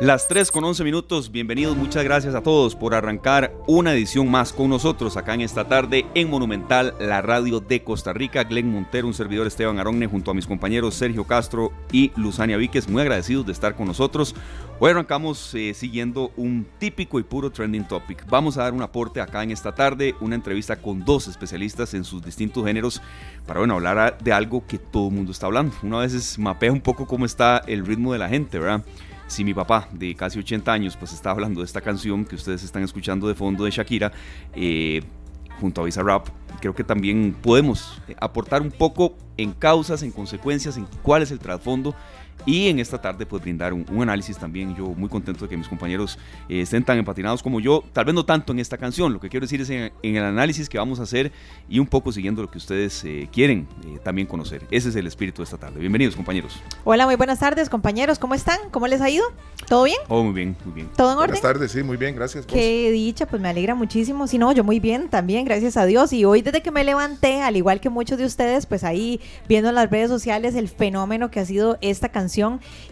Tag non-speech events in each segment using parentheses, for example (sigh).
Las 3 con 11 minutos, bienvenidos, muchas gracias a todos por arrancar una edición más con nosotros acá en esta tarde en Monumental, la radio de Costa Rica. Glenn Montero, un servidor Esteban Aronne, junto a mis compañeros Sergio Castro y Luzania Víquez, muy agradecidos de estar con nosotros. Hoy arrancamos eh, siguiendo un típico y puro trending topic. Vamos a dar un aporte acá en esta tarde, una entrevista con dos especialistas en sus distintos géneros para bueno, hablar de algo que todo el mundo está hablando. Una vez mapea un poco cómo está el ritmo de la gente, ¿verdad? Si mi papá de casi 80 años pues está hablando de esta canción que ustedes están escuchando de fondo de Shakira eh, junto a Visa Rap, creo que también podemos aportar un poco en causas, en consecuencias, en cuál es el trasfondo y en esta tarde pues brindar un, análisis también. Yo muy contento de que mis compañeros eh, estén tan empatinados como yo, tal vez no tanto en esta canción, lo que quiero decir es en, el análisis que vamos a hacer y un poco siguiendo lo que ustedes eh, quieren eh, también conocer. Ese es el espíritu de esta tarde. Bienvenidos compañeros. Hola, muy buenas tardes compañeros, ¿cómo están? ¿Cómo les ha ido? ¿Todo bien? Oh, muy bien, muy bien. ¿Todo en orden? Buenas tardes, sí, muy bien, gracias. Qué dicha, pues me alegra muchísimo. Si no, yo muy bien también, gracias a Dios. Y hoy desde que me levanté, al igual que muchos de ustedes, pues ahí viendo en las redes sociales el fenómeno que ha sido esta canción.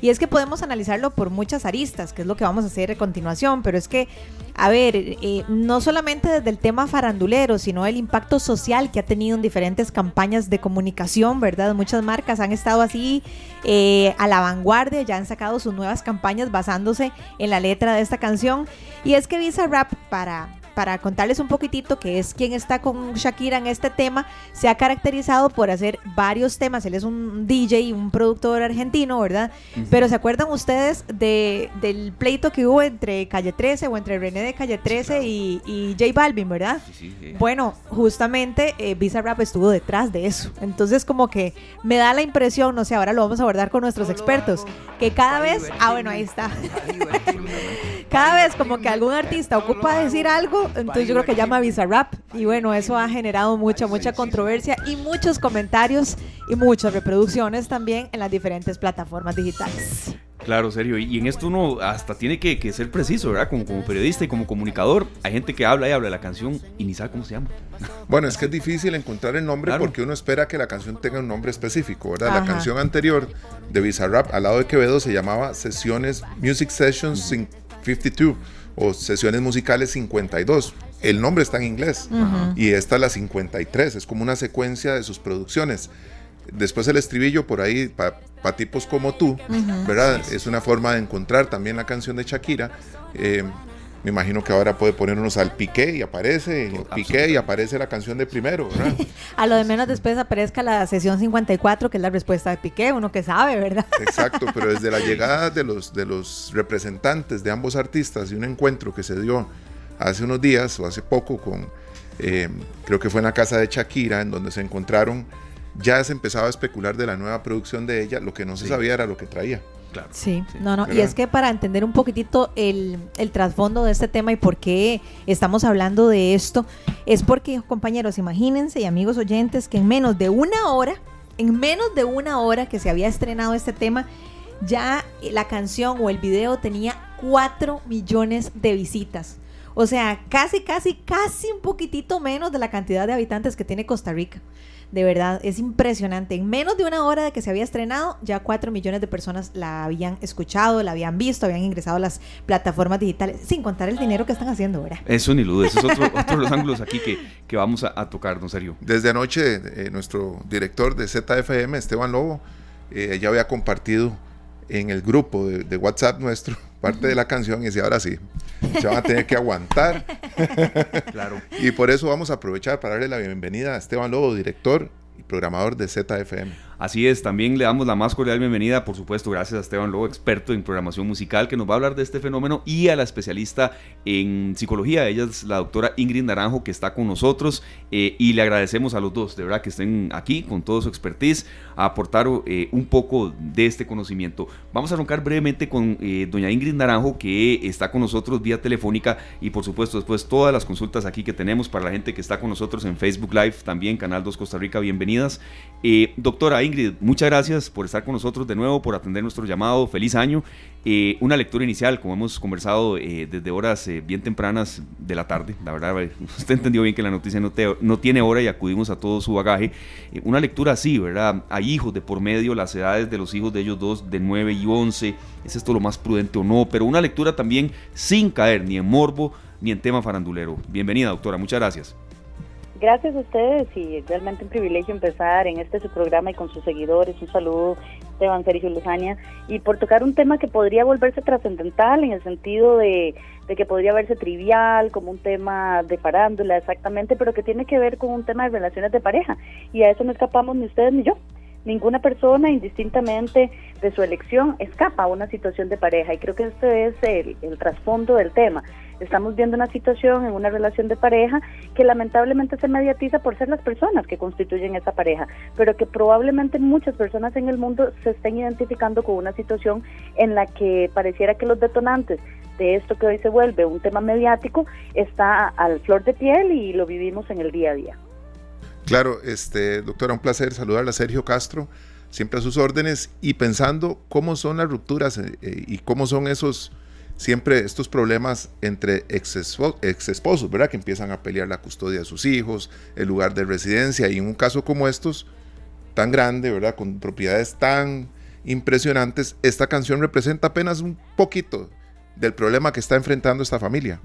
Y es que podemos analizarlo por muchas aristas, que es lo que vamos a hacer a continuación, pero es que, a ver, eh, no solamente desde el tema farandulero, sino el impacto social que ha tenido en diferentes campañas de comunicación, ¿verdad? Muchas marcas han estado así eh, a la vanguardia, ya han sacado sus nuevas campañas basándose en la letra de esta canción. Y es que Visa Rap para para contarles un poquitito que es quien está con Shakira en este tema, se ha caracterizado por hacer varios temas. Él es un DJ, un productor argentino, ¿verdad? Pero ¿se acuerdan ustedes de, del pleito que hubo entre Calle 13 o entre René de Calle 13 y, y, J Balvin, ¿verdad? Sí, sí, bueno, justamente eh, Visa Rap estuvo detrás de eso. Entonces como que me da la impresión, no sé, ahora lo vamos a abordar con nuestros expertos, que cada vez... Ah, bueno, ahí está. Cada vez como que algún artista ocupa decir algo, entonces yo creo que llama Rap Y bueno, eso ha generado mucha, mucha controversia y muchos comentarios y muchas reproducciones también en las diferentes plataformas digitales. Claro, serio. Y en esto uno hasta tiene que, ser preciso, ¿verdad? Como, como, periodista y como comunicador. Hay gente que habla y habla de la canción y ni sabe cómo se llama. (laughs) Bueno, es que es difícil encontrar el nombre porque uno espera que la canción tenga un nombre específico, ¿verdad? La canción anterior de Bizarrap al lado de Quevedo se llamaba Sesiones Music Sessions 52 o sesiones musicales 52. El nombre está en inglés y esta es la 53, es como una secuencia de sus producciones. Después el estribillo por ahí, para tipos como tú, ¿verdad? Es una forma de encontrar también la canción de Shakira. Eh, me imagino que ahora puede ponernos al piqué y aparece piqué y aparece la canción de primero, ¿verdad? (laughs) a lo de menos después aparezca la sesión 54, que es la respuesta de piqué, uno que sabe, ¿verdad? (laughs) Exacto, pero desde la llegada de los, de los representantes de ambos artistas y un encuentro que se dio hace unos días o hace poco con, eh, creo que fue en la casa de Shakira, en donde se encontraron, ya se empezaba a especular de la nueva producción de ella, lo que no se sabía era lo que traía. Claro. Sí, no, no. Y es que para entender un poquitito el, el trasfondo de este tema y por qué estamos hablando de esto, es porque, compañeros, imagínense y amigos oyentes que en menos de una hora, en menos de una hora que se había estrenado este tema, ya la canción o el video tenía 4 millones de visitas. O sea, casi, casi, casi un poquitito menos de la cantidad de habitantes que tiene Costa Rica. De verdad, es impresionante. En menos de una hora de que se había estrenado, ya cuatro millones de personas la habían escuchado, la habían visto, habían ingresado a las plataformas digitales, sin contar el dinero que están haciendo, ¿verdad? Eso ni duda, esos es otro, (laughs) otro de los ángulos aquí que, que vamos a, tocar, ¿no, serio? Desde anoche, eh, nuestro director de ZFM, Esteban Lobo, eh, ya había compartido en el grupo de, WhatsApp nuestro parte de la canción y decía, ahora sí, se van a tener que aguantar. (laughs) claro. Y por eso vamos a aprovechar para darle la bienvenida a Esteban Lobo, director y programador de ZFM. Así es, también le damos la más cordial bienvenida, por supuesto, gracias a Esteban Lobo, experto en programación musical, que nos va a hablar de este fenómeno, y a la especialista en psicología, ella es la doctora Ingrid Naranjo, que está con nosotros, eh, y le agradecemos a los dos, de verdad, que estén aquí con todo su expertise, a aportar eh, un poco de este conocimiento. Vamos a arrancar brevemente con eh, doña Ingrid Naranjo, que está con nosotros vía telefónica, y por supuesto, después todas las consultas aquí que tenemos para la gente que está con nosotros en Facebook Live, también Canal 2 Costa Rica, bienvenidas. doctora Ingrid, muchas gracias por estar con nosotros de nuevo, por atender nuestro llamado. Feliz año. Eh, una lectura inicial, como hemos conversado eh, desde horas eh, bien tempranas de la tarde. La verdad, (laughs) usted entendió bien que la noticia no, no tiene hora y acudimos a todo su bagaje. una lectura así, ¿verdad? Hay hijos de por medio, las edades de los hijos de ellos dos, de 9 y 11. ¿Es esto lo más prudente o no? Pero una lectura también sin caer ni en morbo ni en tema farandulero. Bienvenida, doctora. Muchas gracias. Gracias a ustedes y realmente un privilegio empezar en este su programa y con sus seguidores. Un saludo, Esteban Sergio Luzania, y por tocar un tema que podría volverse trascendental en el sentido de, de, que podría verse trivial, como un tema de farándula exactamente, pero que tiene que ver con un tema de relaciones de pareja. Y a eso no escapamos ni ustedes ni yo. Ninguna persona, indistintamente de su elección, escapa a una situación de pareja. Y creo que este es el, el trasfondo del tema. Estamos viendo una situación en una relación de pareja que lamentablemente se mediatiza por ser las personas que constituyen esa pareja, pero que probablemente muchas personas en el mundo se estén identificando con una situación en la que pareciera que los detonantes de esto que hoy se vuelve un tema mediático está al flor de piel y lo vivimos en el día a día. Claro, este, doctora, un placer saludarla, Sergio Castro, siempre a sus órdenes y pensando cómo son las rupturas eh, eh, y cómo son esos siempre estos problemas entre ex, esposos, ¿verdad? Que empiezan a pelear la custodia de sus hijos, el lugar de residencia, y en un caso como estos, tan grande, ¿verdad? Con propiedades tan impresionantes, esta canción representa apenas un poquito del problema que está enfrentando esta familia.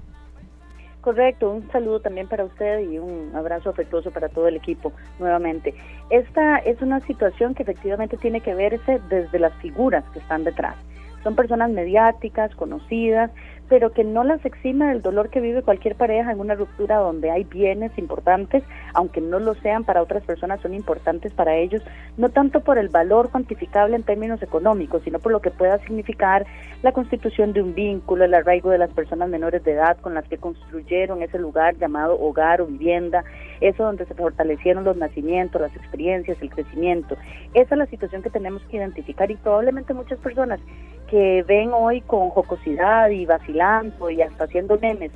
Correcto, un saludo también para usted y un abrazo afectuoso para todo el equipo nuevamente. Esta es una situación que efectivamente tiene que verse desde las figuras que están detrás. Son personas mediáticas, conocidas, pero que no las exime del dolor que vive cualquier pareja en una ruptura donde hay bienes importantes, aunque no lo sean para otras personas, son importantes para ellos, no tanto por el valor cuantificable en términos económicos, sino por lo que pueda significar la constitución de un vínculo, el arraigo de las personas menores de edad con las que construyeron ese lugar llamado hogar o vivienda, eso donde se fortalecieron los nacimientos, las experiencias, el crecimiento. Esa es la situación que tenemos que identificar y probablemente muchas personas que ven hoy con jocosidad y vacilando y hasta haciendo memes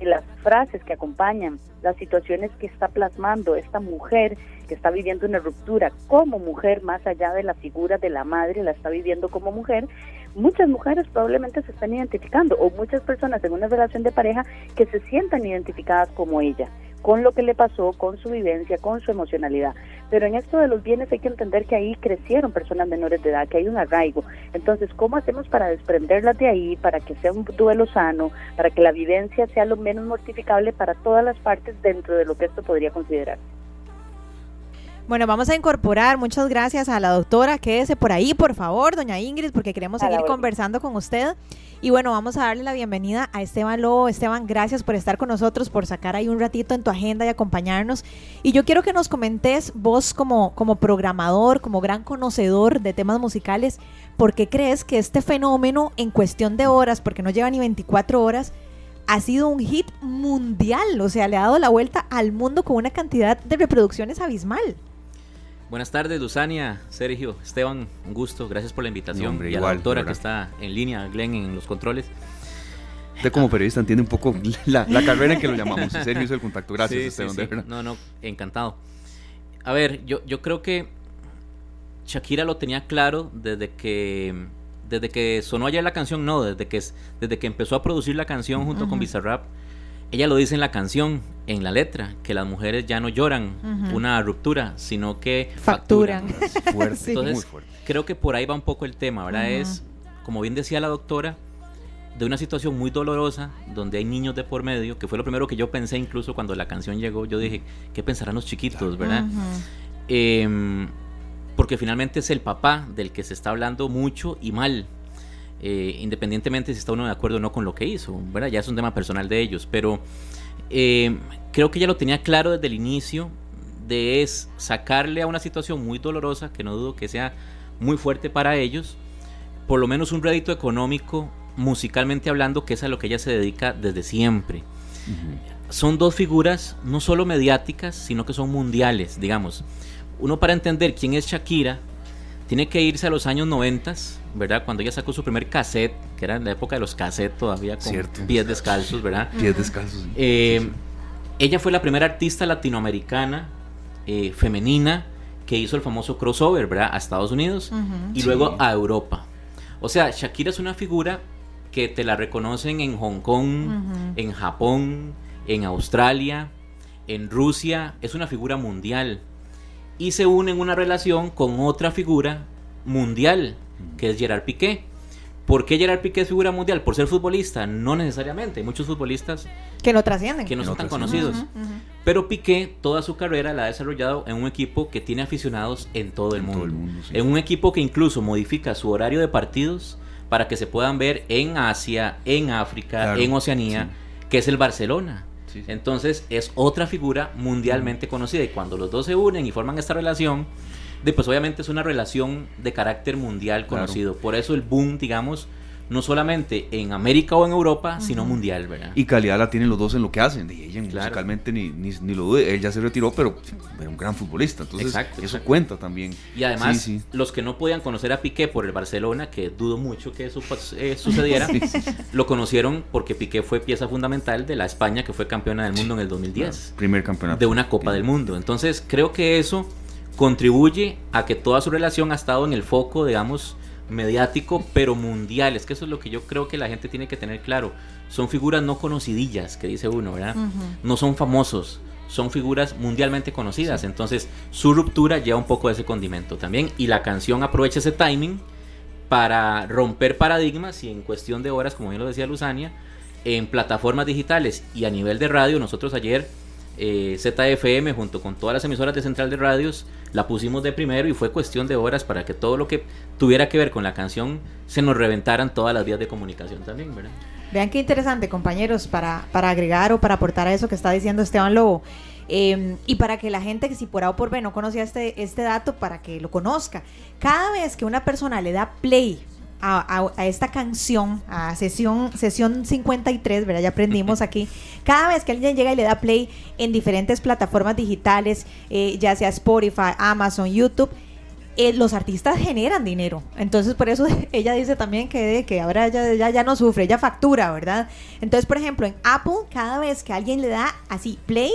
las frases que acompañan las situaciones que está plasmando esta mujer que está viviendo una ruptura como mujer, más allá de la figura de la madre, la está viviendo como mujer, muchas mujeres probablemente se están identificando o muchas personas en una relación de pareja que se sientan identificadas como ella con lo que le pasó, con su vivencia, con su emocionalidad. Pero en esto de los bienes hay que entender que ahí crecieron personas menores de edad, que hay un arraigo. Entonces, ¿cómo hacemos para desprenderlas de ahí, para que sea un duelo sano, para que la vivencia sea lo menos mortificable para todas las partes dentro de lo que esto podría considerarse? Bueno, vamos a incorporar, muchas gracias a la doctora, quédese por ahí, por favor, doña Ingrid, porque queremos seguir conversando con usted. Y bueno, vamos a darle la bienvenida a Esteban Lobo. Esteban, gracias por estar con nosotros, por sacar ahí un ratito en tu agenda y acompañarnos. Y yo quiero que nos comentes, vos como, como programador, como gran conocedor de temas musicales, ¿por qué crees que este fenómeno en cuestión de horas, porque no lleva ni 24 horas, ha sido un hit mundial? O sea, le ha dado la vuelta al mundo con una cantidad de reproducciones abismal. Buenas tardes, Luzania, Sergio, Esteban, un gusto, gracias por la invitación. y a la doctora que está en línea, Glenn, en los controles. Usted como periodista entiende un poco (laughs) la, carrera en que lo llamamos. Sergio hizo el contacto. (laughs) Gracias, Esteban. No, no, encantado. A ver, yo, yo creo que Shakira lo tenía claro desde que desde que sonó ayer la canción, no, desde que, desde que empezó a producir la canción junto con Bizarrap ella lo dice en la canción, en la letra, que las mujeres ya no lloran una ruptura, sino que facturan. (laughs) Entonces, creo que por ahí va un poco el tema, ¿verdad? Es, como bien decía la doctora, de una situación muy dolorosa, donde hay niños de por medio, que fue lo primero que yo pensé incluso cuando la canción llegó, yo dije, ¿qué pensarán los chiquitos, verdad? Em, porque finalmente es el papá del que se está hablando mucho y mal, eh, independientemente si está uno de acuerdo o no con lo que hizo, ¿verdad? Ya es un tema personal de ellos, pero eh, creo que ya lo tenía claro desde el inicio de es sacarle a una situación muy dolorosa, que no dudo que sea muy fuerte para ellos, por lo menos un rédito económico, musicalmente hablando, que es a lo que ella se dedica desde siempre. Son dos figuras no solo mediáticas, sino que son mundiales, digamos. Uno para entender quién es Shakira, tiene que irse a los años 90, ¿verdad? Cuando ella sacó su primer cassette, que era en la época de los cassettes todavía con pies descalzos, ¿verdad? Pies descalzos. Eh, ella fue la primera artista latinoamericana eh, femenina que hizo el famoso crossover, ¿verdad? A Estados Unidos y luego a Europa. O sea, Shakira es una figura que te la reconocen en Hong Kong, en Japón, en Australia, en Rusia. Es una figura mundial. Y se une en una relación con otra figura mundial, que es Gerard Piqué. ¿Por qué Gerard Piqué es figura mundial? ¿Por ser futbolista? No necesariamente. Hay muchos futbolistas que no trascienden. Que no, son tan conocidos. Pero Piqué toda su carrera la ha desarrollado en un equipo que tiene aficionados en todo el mundo. En un equipo que incluso modifica su horario de partidos para que se puedan ver en Asia, en África, en Oceanía, que es el Barcelona. Entonces es otra figura mundialmente conocida y cuando los dos se unen y forman esta relación, pues obviamente es una relación de carácter mundial conocido. Por eso el boom, digamos, no solamente en América o en Europa, sino mundial, ¿verdad? Y calidad la tienen los dos en lo que hacen. Y ella musicalmente ni, ni, lo dude. Él ya se retiró, pero era un gran futbolista. Entonces, eso cuenta también. Y además, los que no podían conocer a Piqué por el Barcelona, que dudo mucho que eso eh, sucediera, (laughs) lo conocieron porque Piqué fue pieza fundamental de la España que fue campeona del mundo en el 2010. primer campeonato. De una Copa del Mundo. Entonces, creo que eso contribuye a que toda su relación ha estado en el foco, digamos, mediático, pero mundial. Es que eso es lo que yo creo que la gente tiene que tener claro. Son figuras no conocidillas, que dice uno, ¿verdad? No son famosos, son figuras mundialmente conocidas. Entonces, su ruptura lleva un poco de ese condimento también. Y la canción aprovecha ese timing para romper paradigmas y en cuestión de horas, como bien lo decía Luzania, en plataformas digitales y a nivel de radio, nosotros ayer eh, ZFM junto con todas las emisoras de Central de Radios, la pusimos de primero y fue cuestión de horas para que todo lo que tuviera que ver con la canción se nos reventaran todas las vías de comunicación también. Vean qué interesante, compañeros, para, para agregar o para aportar a eso que está diciendo Esteban Lobo. Em, y para que la gente que si por A o por B no conocía este, este dato, para que lo conozca. Cada vez que una persona le da play a, esta canción, a sesión, sesión 53, ¿verdad? Ya aprendimos aquí. Cada vez que alguien llega y le da play en diferentes plataformas digitales, eh, ya sea Spotify, Amazon, YouTube, eh, los artistas generan dinero. Entonces, por eso (laughs) ella dice también que, que ahora ya, ya, no sufre, ella factura, ¿verdad? Entonces, por ejemplo, en Apple, cada vez que alguien le da así play,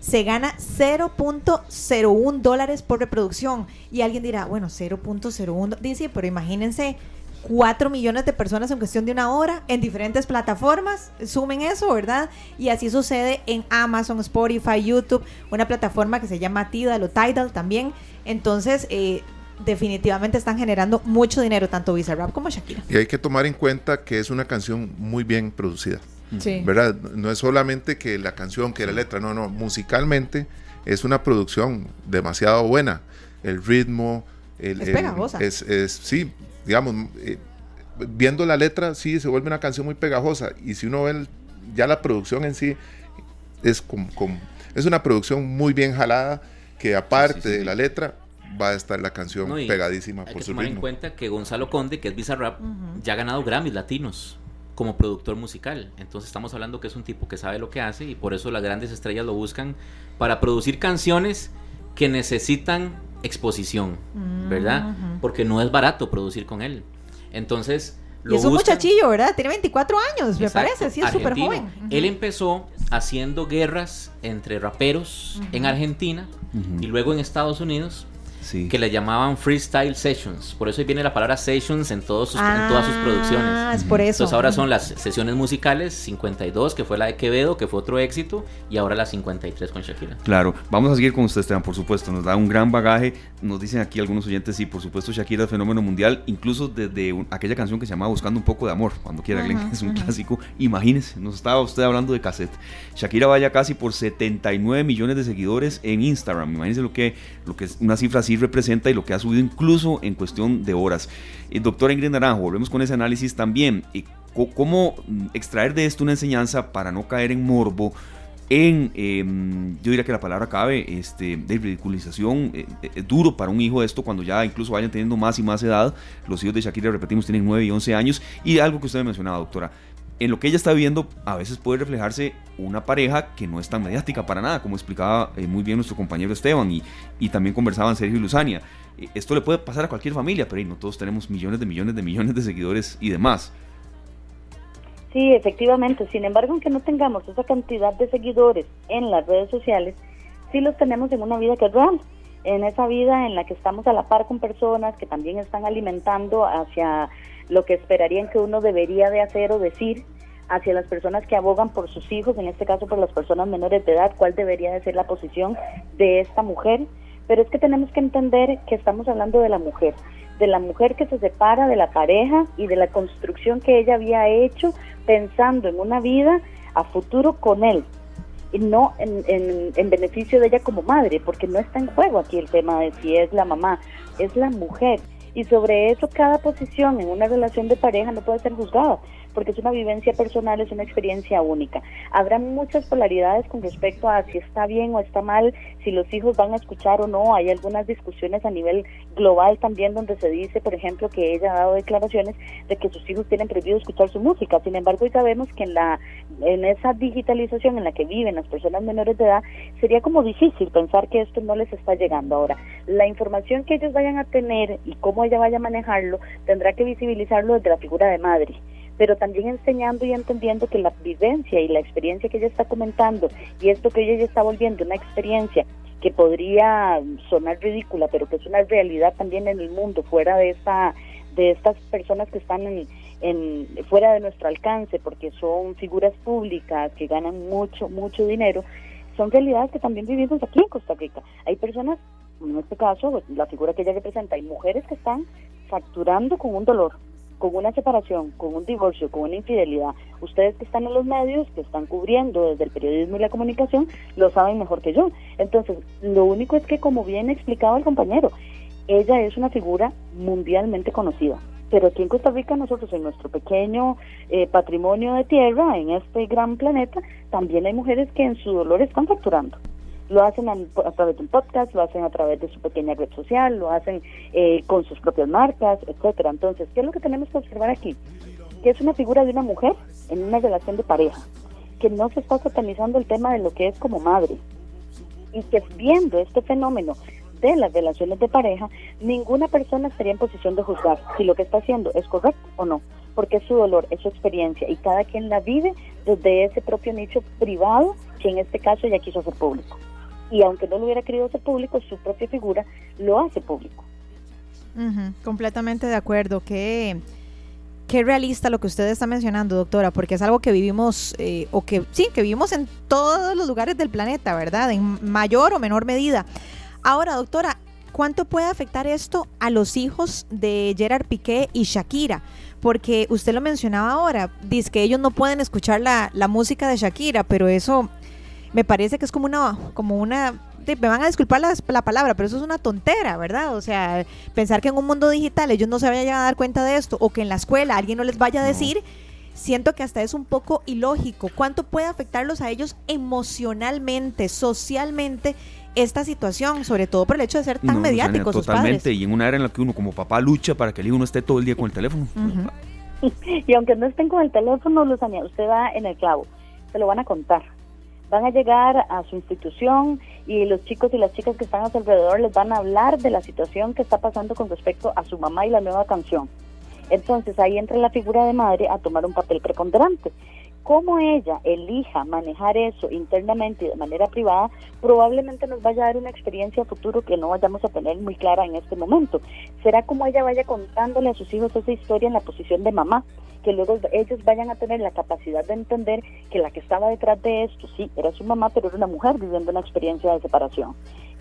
se gana 0.01 dólares por reproducción. Y alguien dirá, bueno, 0.01, dice, pero imagínense 4 millones de personas en cuestión de una hora en diferentes plataformas. Sumen eso, ¿verdad? Y así sucede en Amazon, Spotify, YouTube, una plataforma que se llama Tidal o Tidal también. Entonces, eh, definitivamente están generando mucho dinero, tanto Bizarrap como Shakira. Y hay que tomar en cuenta que es una canción muy bien producida. Sí. ¿Verdad? No es solamente que la canción, que la letra, no, no, musicalmente es una producción demasiado buena. El ritmo, el, es pegajosa. es, es, sí, digamos, eh, viendo la letra, sí, se vuelve una canción muy pegajosa. Y si uno ve ya la producción en sí, es, como, es una producción muy bien jalada, que aparte de la letra, va a estar la canción pegadísima hay por que tomar en cuenta que Gonzalo Conde, que es Bizarrap, ya ha ganado Grammys latinos como productor musical. Entonces estamos hablando que es un tipo que sabe lo que hace y por eso las grandes estrellas lo buscan para producir canciones que necesitan exposición, ¿verdad? Porque no es barato producir con él. Entonces, lo y es un muchachillo, ¿verdad? Tiene 24 años, me parece, sí, es súper joven. Él empezó haciendo guerras entre raperos en Argentina y luego en Estados Unidos que le llamaban freestyle sessions. Por eso viene la palabra sessions en, todos en todas sus producciones. Ah, es por eso. Entonces ahora son las sesiones musicales 52, que fue la de Quevedo, que fue otro éxito, y ahora la 53 con Shakira. Claro, vamos a seguir con usted, Esteban, por supuesto. Nos da un gran bagaje. Nos dicen aquí algunos oyentes, sí, por supuesto, Shakira es fenómeno mundial, incluso desde aquella canción que se llamaba Buscando un poco de amor, cuando quiera, Glenn, es un clásico. Imagínese, nos estaba usted hablando de cassette. Shakira vaya casi por 79 millones de seguidores en Instagram. Imagínese lo que, lo que es una cifra así representa y lo que ha subido incluso en cuestión de horas. Eh, doctora Ingrid Naranjo, volvemos con ese análisis también. Eh, ¿Cómo extraer de esto una enseñanza para no caer en morbo? en, em, yo diría que la palabra cabe, este, de ridiculización, eh, es duro para un hijo esto cuando ya incluso vayan teniendo más y más edad. Los hijos de Shakira, repetimos, tienen 9 y 11 años. Y algo que usted mencionaba, doctora, en lo que ella está viviendo a veces puede reflejarse una pareja que no es tan mediática para nada, como explicaba eh, muy bien nuestro compañero Esteban y, y también conversaban Sergio y Luzania. Eh, esto le puede pasar a cualquier familia, pero no todos tenemos millones de millones de millones de seguidores y demás. Sí, efectivamente. Sin embargo, aunque no tengamos esa cantidad de seguidores en las redes sociales, sí los tenemos en una vida que es real. en esa vida en la que estamos a la par con personas que también están alimentando hacia lo que esperarían que uno debería de hacer o decir hacia las personas que abogan por sus hijos, en este caso por las personas menores de edad, cuál debería de ser la posición de esta mujer. Pero es que tenemos que entender que estamos hablando de la mujer, de la mujer que se separa de la pareja y de la construcción que ella había hecho pensando en una vida a futuro con él y no en, en, beneficio de ella como madre, porque no está en juego aquí el tema de si es la mamá, es la mujer. Y sobre eso cada posición en una relación de pareja no puede ser juzgada porque es una vivencia personal, es una experiencia única. Habrá muchas polaridades con respecto a si está bien o está mal, si los hijos van a escuchar o no. Hay algunas discusiones a nivel global también donde se dice, por ejemplo, que ella ha dado declaraciones de que sus hijos tienen prohibido escuchar su música. Sin embargo, hoy sabemos que en la en esa digitalización en la que viven las personas menores de edad, sería como difícil pensar que esto no les está llegando ahora. La información que ellos vayan a tener y cómo ella vaya a manejarlo, tendrá que visibilizarlo desde la figura de madre pero también enseñando y entendiendo que la vivencia y la experiencia que ella está comentando y esto que ella ya está volviendo una experiencia que podría sonar ridícula, pero que es una realidad también en el mundo, fuera de esta de estas personas que están en, en fuera de nuestro alcance, porque son figuras públicas que ganan mucho mucho dinero, son realidades que también vivimos aquí en Costa Rica. Hay personas, en este caso, la figura que ella representa, hay mujeres que están facturando con un dolor, con una separación, con un divorcio, con una infidelidad, ustedes que están en los medios, que están cubriendo desde el periodismo y la comunicación, lo saben mejor que yo. Entonces, lo único es que, como bien explicado el compañero, ella es una figura mundialmente conocida. Pero aquí en Costa Rica nosotros en nuestro pequeño eh, patrimonio de tierra, en este gran planeta, también hay mujeres que en su dolor están facturando lo hacen a, través de un podcast, lo hacen a través de su pequeña red social, lo hacen eh, con sus propias marcas, etcétera. Entonces, ¿qué es lo que tenemos que observar aquí? Que es una figura de una mujer en una relación de pareja, que no se está satanizando el tema de lo que es como madre, y que viendo este fenómeno de las relaciones de pareja, ninguna persona estaría en posición de juzgar si lo que está haciendo es correcto o no, porque es su dolor, es su experiencia, y cada quien la vive desde ese propio nicho privado que en este caso ella quiso hacer público y aunque no lo hubiera querido hacer público, su propia figura lo hace público. completamente de acuerdo. Qué, qué realista lo que usted está mencionando, doctora, porque es algo que vivimos, eh, o que sí, que vivimos en todos los lugares del planeta, ¿verdad? En mayor o menor medida. Ahora, doctora, ¿cuánto puede afectar esto a los hijos de Gerard Piqué y Shakira? Porque usted lo mencionaba ahora, dice que ellos no pueden escuchar la, la música de Shakira, pero eso me parece que es como una, como una me van a disculpar la, la, palabra, pero eso es una tontera, ¿verdad? O sea, pensar que en un mundo digital ellos no se vayan a dar cuenta de esto o que en la escuela alguien no les vaya a decir, siento que hasta es un poco ilógico. ¿Cuánto puede afectarlos a ellos emocionalmente, socialmente? esta situación, sobre todo por el hecho de ser tan mediáticos. totalmente, y en una era en la que uno como papá lucha para que el hijo no esté todo el día con el teléfono. (laughs) Y aunque no estén con el teléfono, los usted va en el clavo, se lo van a contar van a llegar a su institución y los chicos y las chicas que están a su alrededor les van a hablar de la situación que está pasando con respecto a su mamá y la nueva canción. Entonces ahí entra la figura de madre a tomar un papel preponderante. Cómo ella elija manejar eso internamente y de manera privada, probablemente nos vaya a dar una experiencia futuro que no vayamos a tener muy clara en este momento. Será como ella vaya contándole a sus hijos esa historia en la posición de mamá que luego ellos vayan a tener la capacidad de entender que la que estaba detrás de esto, sí, era su mamá, pero era una mujer viviendo una experiencia de separación.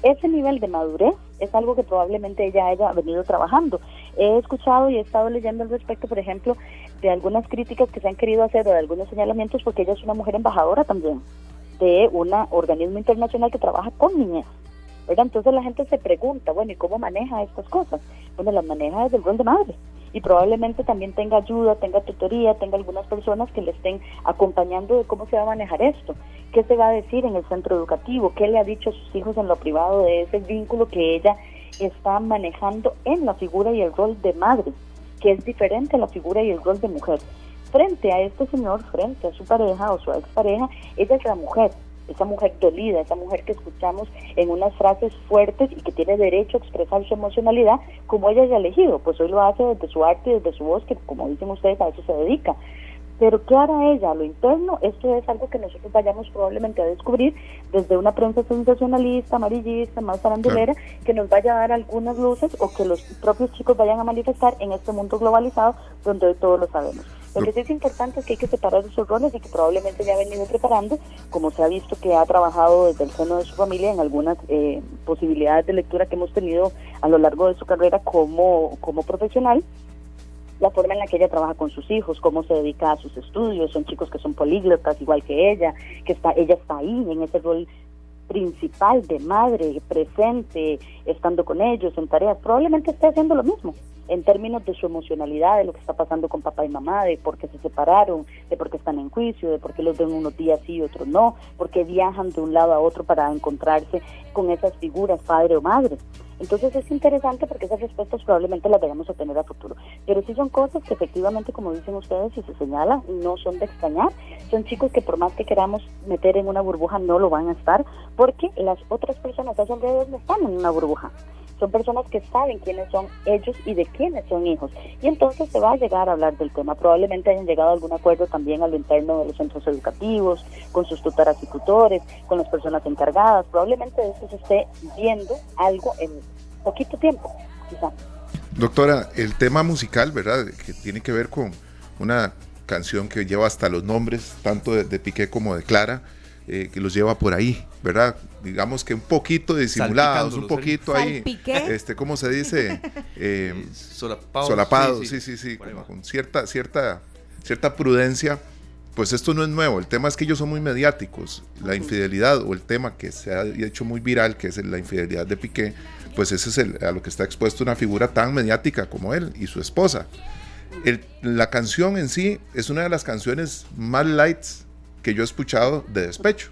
Ese nivel de madurez es algo que probablemente ella haya venido trabajando. He escuchado y he estado leyendo al respecto, por ejemplo, de algunas críticas que se han querido hacer o de algunos señalamientos, porque ella es una mujer embajadora también de un organismo internacional que trabaja con niñas. Entonces la gente se pregunta, bueno, ¿y cómo maneja estas cosas? Bueno, las maneja desde el rol de madre y probablemente también tenga ayuda, tenga tutoría, tenga algunas personas que le estén acompañando de cómo se va a manejar esto, qué se va a decir en el centro educativo, qué le ha dicho a sus hijos en lo privado de ese vínculo que ella está manejando en la figura y el rol de madre, que es diferente a la figura y el rol de mujer. Frente a este señor, frente a su pareja o su expareja, ella es la mujer, esa mujer dolida, esa mujer que escuchamos en unas frases fuertes y que tiene derecho a expresar su emocionalidad como ella haya elegido, pues hoy lo hace desde su arte y desde su voz, que como dicen ustedes a eso se dedica. Pero ¿qué hará ella lo interno? Esto es algo que nosotros vayamos probablemente a descubrir desde una prensa sensacionalista, amarillista, más farandulera, que nos vaya a dar algunas luces o que los propios chicos vayan a manifestar en este mundo globalizado donde hoy todos lo sabemos. Lo que sí es importante es que hay que separar esos roles y que probablemente ya ha venido preparando, como se ha visto que ha trabajado desde el seno de su familia en algunas eh, posibilidades de lectura que hemos tenido a lo largo de su carrera como, como profesional la forma en la que ella trabaja con sus hijos, cómo se dedica a sus estudios, son chicos que son políglotas igual que ella, que está ella está ahí en ese rol principal de madre, presente, estando con ellos en tareas, probablemente esté haciendo lo mismo en términos de su emocionalidad, de lo que está pasando con papá y mamá, de por qué se separaron, de por qué están en juicio, de por qué los ven unos días sí y otros no, por qué viajan de un lado a otro para encontrarse con esas figuras, padre o madre. Entonces es interesante porque esas respuestas probablemente las vayamos a tener a futuro. Pero sí son cosas que efectivamente, como dicen ustedes y se señala, no son de extrañar. Son chicos que por más que queramos meter en una burbuja no lo van a estar porque las otras personas a su alrededor no están en una burbuja son personas que saben quiénes son ellos y de quiénes son hijos. Y entonces se va a llegar a hablar del tema. Probablemente hayan llegado a algún acuerdo también a lo interno de los centros educativos, con sus tutoras y tutores, con las personas encargadas. Probablemente de eso se esté viendo algo en poquito tiempo, quizá. Doctora, el tema musical, ¿verdad? Que tiene que ver con una canción que lleva hasta los nombres, tanto de, de Piqué como de Clara, eh, que los lleva por ahí, ¿verdad? Digamos que un poquito disimulados, un poquito ahí, este, ¿cómo se dice? (laughs) Eh, solapados. Solapados, sí, sí, sí, con cierta, cierta, cierta prudencia. Pues esto no es nuevo, el tema es que ellos son muy mediáticos. La infidelidad o el tema que se ha hecho muy viral, que es la infidelidad de Piqué, pues ese es el, a lo que está expuesto una figura tan mediática como él y su esposa. la canción en sí es una de las canciones más lights que yo he escuchado de despecho.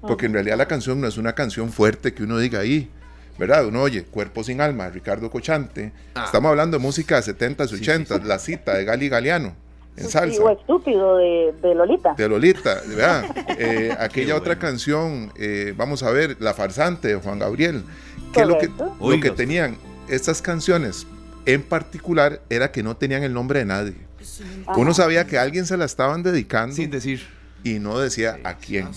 Porque en realidad la canción no es una canción fuerte que uno diga ahí, ¿verdad? Uno oye Cuerpo sin alma, Ricardo Cochante. Ah. Estamos hablando de música de 70s, 80s, La cita de Gali Galeano. En salsa. O estúpido de, Lolita. De Lolita, ¿verdad? (laughs) Eh, aquella otra canción, eh, vamos a ver, La farsante de Juan Gabriel. Que lo que, lo que tenían estas canciones en particular era que no tenían el nombre de nadie. Uno sabía que a alguien se la estaban dedicando. Sin decir y no decía a quién.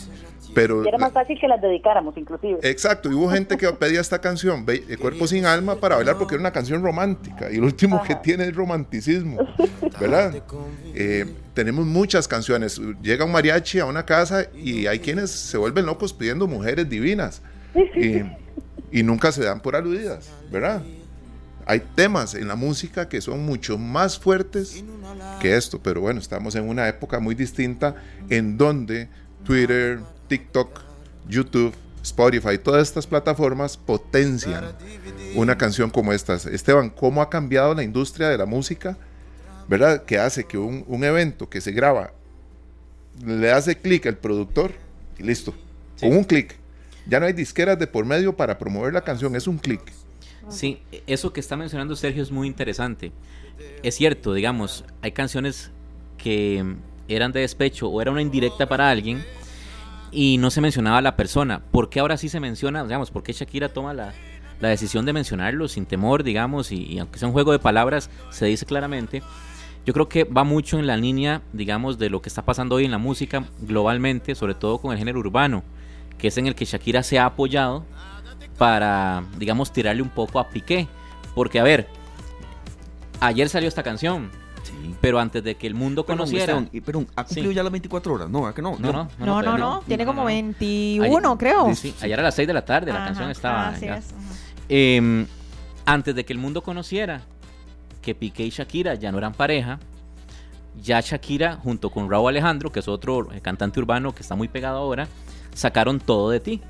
Pero, era más fácil que las dedicáramos, inclusive. Exacto, y hubo gente que (laughs) pedía esta canción, Cuerpo sin Alma, para bailar porque era una canción romántica. Y lo último que tiene es romanticismo, (laughs) ¿verdad? Eh, tenemos muchas canciones. Llega un mariachi a una casa y hay quienes se vuelven locos pidiendo mujeres divinas. Y, y nunca se dan por aludidas, ¿verdad? Hay temas en la música que son mucho más fuertes que esto, pero bueno, estamos en una época muy distinta en donde Twitter, TikTok, YouTube, Spotify, todas estas plataformas potencian una canción como esta. Esteban, ¿cómo ha cambiado la industria de la música? ¿Verdad? Que hace que un, evento que se graba, le hace clic al productor y listo. Con un clic. Ya no hay disqueras de por medio para promover la canción, es un clic. Sí, eso que está mencionando Sergio es muy interesante. Es cierto, digamos, hay canciones que eran de despecho o era una indirecta para alguien y no se mencionaba a la persona. ¿Por qué ahora sí se menciona? Digamos, ¿por qué Shakira toma la, decisión de mencionarlo sin temor, digamos, y, aunque sea un juego de palabras, se dice claramente? Yo creo que va mucho en la línea, digamos, de lo que está pasando hoy en la música globalmente, sobre todo con el género urbano, que es en el que Shakira se ha apoyado para, digamos, tirarle un poco a Piqué. Porque, a ver, ayer salió esta canción. Pero antes de que el mundo conociera. pero ha cumplido ya las 24 horas, ¿no? que no? No, no, no, no, no, tiene como 21, creo. Sí, ayer a las 6 de la tarde la canción estaba. Em, antes de que el mundo conociera que Piqué y Shakira ya no eran pareja, ya Shakira, junto con Raúl Alejandro, que es otro cantante urbano que está muy pegado ahora, sacaron todo de ti.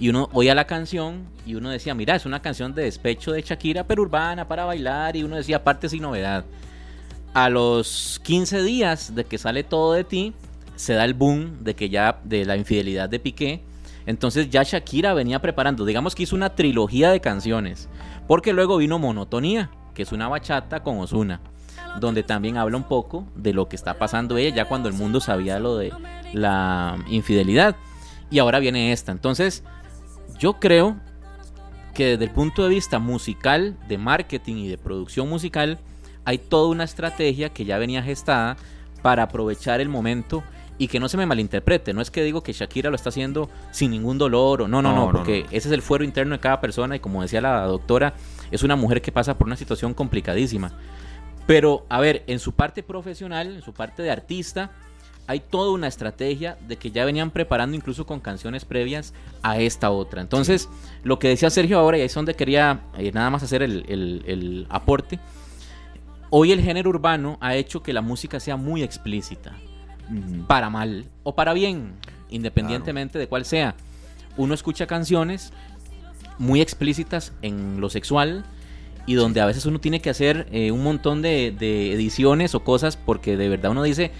Y uno oía la canción y uno decía, mira, es una canción de despecho de Shakira, pero urbana para bailar. Y uno decía, aparte sin novedad. A los 15 días de que sale todo de ti, se da el boom de que ya de la infidelidad de Piqué. Entonces ya Shakira venía preparando, digamos que hizo una trilogía de canciones. Porque luego vino Monotonía, que es una bachata con Osuna, donde también habla un poco de lo que está pasando ella ya cuando el mundo sabía lo de la infidelidad. Y ahora viene esta. Entonces, yo creo que desde el punto de vista musical, de marketing y de producción musical, hay toda una estrategia que ya venía gestada para aprovechar el momento y que no se me malinterprete, no es que digo que Shakira lo está haciendo sin ningún dolor o no, no, no, porque ese es el fuero interno de cada persona y como decía la doctora, es una mujer que pasa por una situación complicadísima. Pero, a ver, en su parte profesional, en su parte de artista, hay toda una estrategia de que ya venían preparando incluso con canciones previas a esta otra. Entonces, lo que decía Sergio ahora, y ahí es donde quería eh, nada más hacer el, el aporte, hoy el género urbano ha hecho que la música sea muy explícita para mal o para bien, independientemente de cuál sea. Uno escucha canciones muy explícitas en lo sexual y donde a veces uno tiene que hacer eh, un montón de, de, ediciones o cosas porque de verdad uno dice,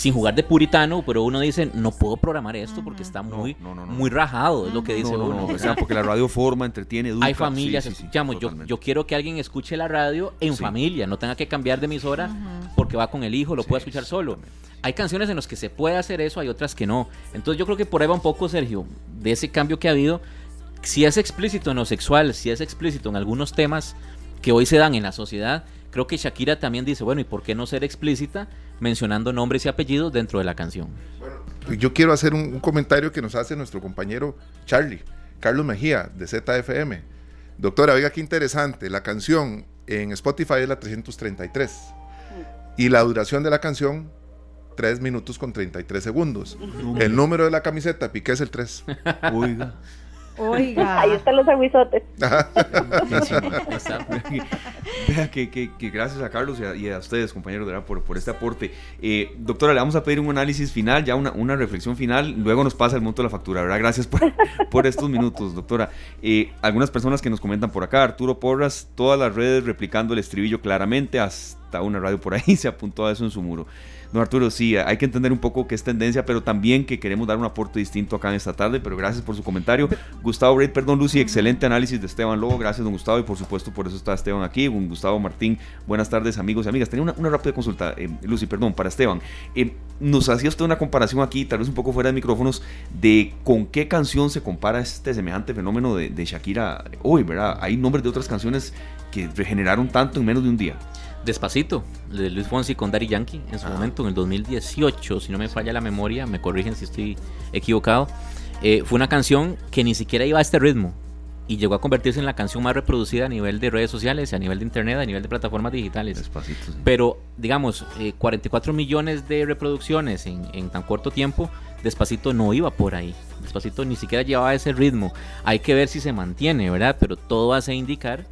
sin jugar de puritano, pero uno dice, no puedo programar esto porque está muy, muy rajado, es lo que dice uno. porque la radio forma, entretiene, educa. Hay familias, escuchamos, yo, yo quiero que alguien escuche la radio en familia, no tenga que cambiar de emisora porque va con el hijo, lo pueda escuchar solo. Hay canciones en las que se puede hacer eso, hay otras que no. Entonces yo creo que por ahí va un poco, Sergio, de ese cambio que ha habido. Si es explícito en lo sexual, si es explícito en algunos temas que hoy se dan en la sociedad, creo que Shakira también dice, bueno, ¿y por qué no ser explícita mencionando nombres y apellidos dentro de la canción? Bueno, yo quiero hacer un, comentario que nos hace nuestro compañero Charlie, Carlos Mejía, de ZFM. Doctora, oiga qué interesante, la canción en Spotify es la 333 y la duración de la canción 3 minutos con 33 segundos. El número de la camiseta Piqué es el 3. Oiga. Oiga. Ahí están los aguizotes. Vea que, que, que, gracias a Carlos y a, ustedes, compañeros, por, por este aporte. Eh, doctora, le vamos a pedir un análisis final, ya una, una, reflexión final. Luego nos pasa el monto de la factura, ¿verdad? Gracias por, (laughs) por estos minutos, doctora. Eh, algunas personas que nos comentan por acá, Arturo Porras, todas las redes replicando el estribillo claramente, hasta una radio por ahí (laughs) se apuntó a eso en su muro. No, Arturo, sí, hay que entender un poco qué es tendencia, pero también que queremos dar un aporte distinto acá en esta tarde, pero gracias por su comentario. Gustavo Reid, perdón, Lucy, excelente análisis de Esteban Lobo, gracias, don Gustavo, y por supuesto por eso está Esteban aquí, don Gustavo Martín, buenas tardes, amigos y amigas. Tenía una, rápida consulta, eh, Lucy, perdón, para Esteban. Eh, nos hacía usted una comparación aquí, tal vez un poco fuera de micrófonos, de con qué canción se compara este semejante fenómeno de, de Shakira hoy, ¿verdad? Hay nombres de otras canciones que regeneraron tanto en menos de un día. Despacito, de Luis Fonsi con Daddy Yankee en su ah. momento, en el 2018, si no me falla la memoria, me corrigen si estoy equivocado. Eh, fue una canción que ni siquiera iba a este ritmo y llegó a convertirse en la canción más reproducida a nivel de redes sociales, a nivel de internet, a nivel de plataformas digitales. Despacito. Pero, digamos, 44 eh, millones de reproducciones en, en tan corto tiempo, Despacito no iba por ahí. Despacito ni siquiera llevaba ese ritmo. Hay que ver si se mantiene, ¿verdad? Pero todo hace indicar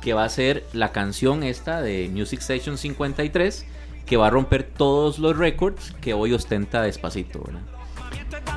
que va a ser la canción esta de Music Station 53, que va a romper todos los récords que hoy ostenta Despacito, ¿verdad?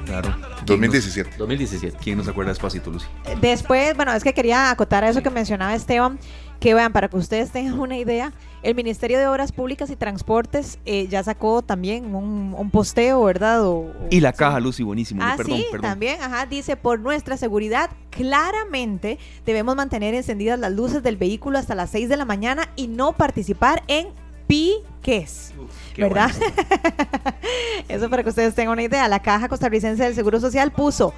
Claro. 2017. 2017. ¿Quién nos acuerda Despacito, Lucy? Después, bueno, es que quería acotar a eso que mencionaba Esteban, que vean, para que ustedes tengan una idea, el Ministerio de Obras Públicas y Transportes eh, ya sacó también un, posteo, ¿verdad? y la caja, Lucy, buenísimo. Ah, sí, también, ajá, dice, por nuestra seguridad, claramente debemos mantener encendidas las luces del vehículo hasta las 6 de la mañana y no participar en piques. ¿Verdad? (laughs) Eso para que ustedes tengan una idea. La Caja Costarricense del Seguro Social puso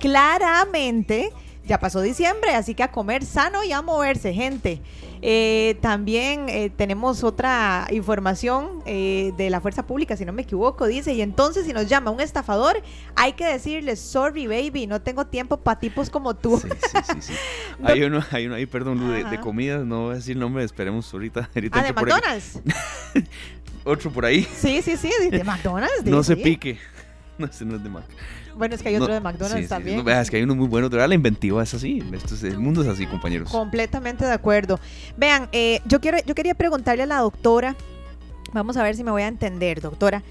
claramente ya pasó diciembre, así que a comer sano y a moverse, gente. Eh, también eh, tenemos otra información eh, de la fuerza pública, si no me equivoco, dice, y entonces si nos llama un estafador, hay que decirle, sorry baby, no tengo tiempo para tipos como tú. Sí, sí, sí, (laughs) hay, uno, hay uno ahí, perdón, de, de, comidas, no voy a decir nombre, esperemos ahorita. (laughs) ahorita ah, de McDonald's. (laughs) Otro por ahí. Sí, sí, sí, de McDonald's. no se pique. No, ese no es de McDonald's. Bueno, es que hay otro de McDonald's también. no, es que hay uno muy bueno. La inventiva es así. Esto es, el mundo es así, compañeros. Completamente de acuerdo. Vean, eh, yo, quiero, yo quería preguntarle a la doctora. Vamos a ver si me voy a entender, doctora.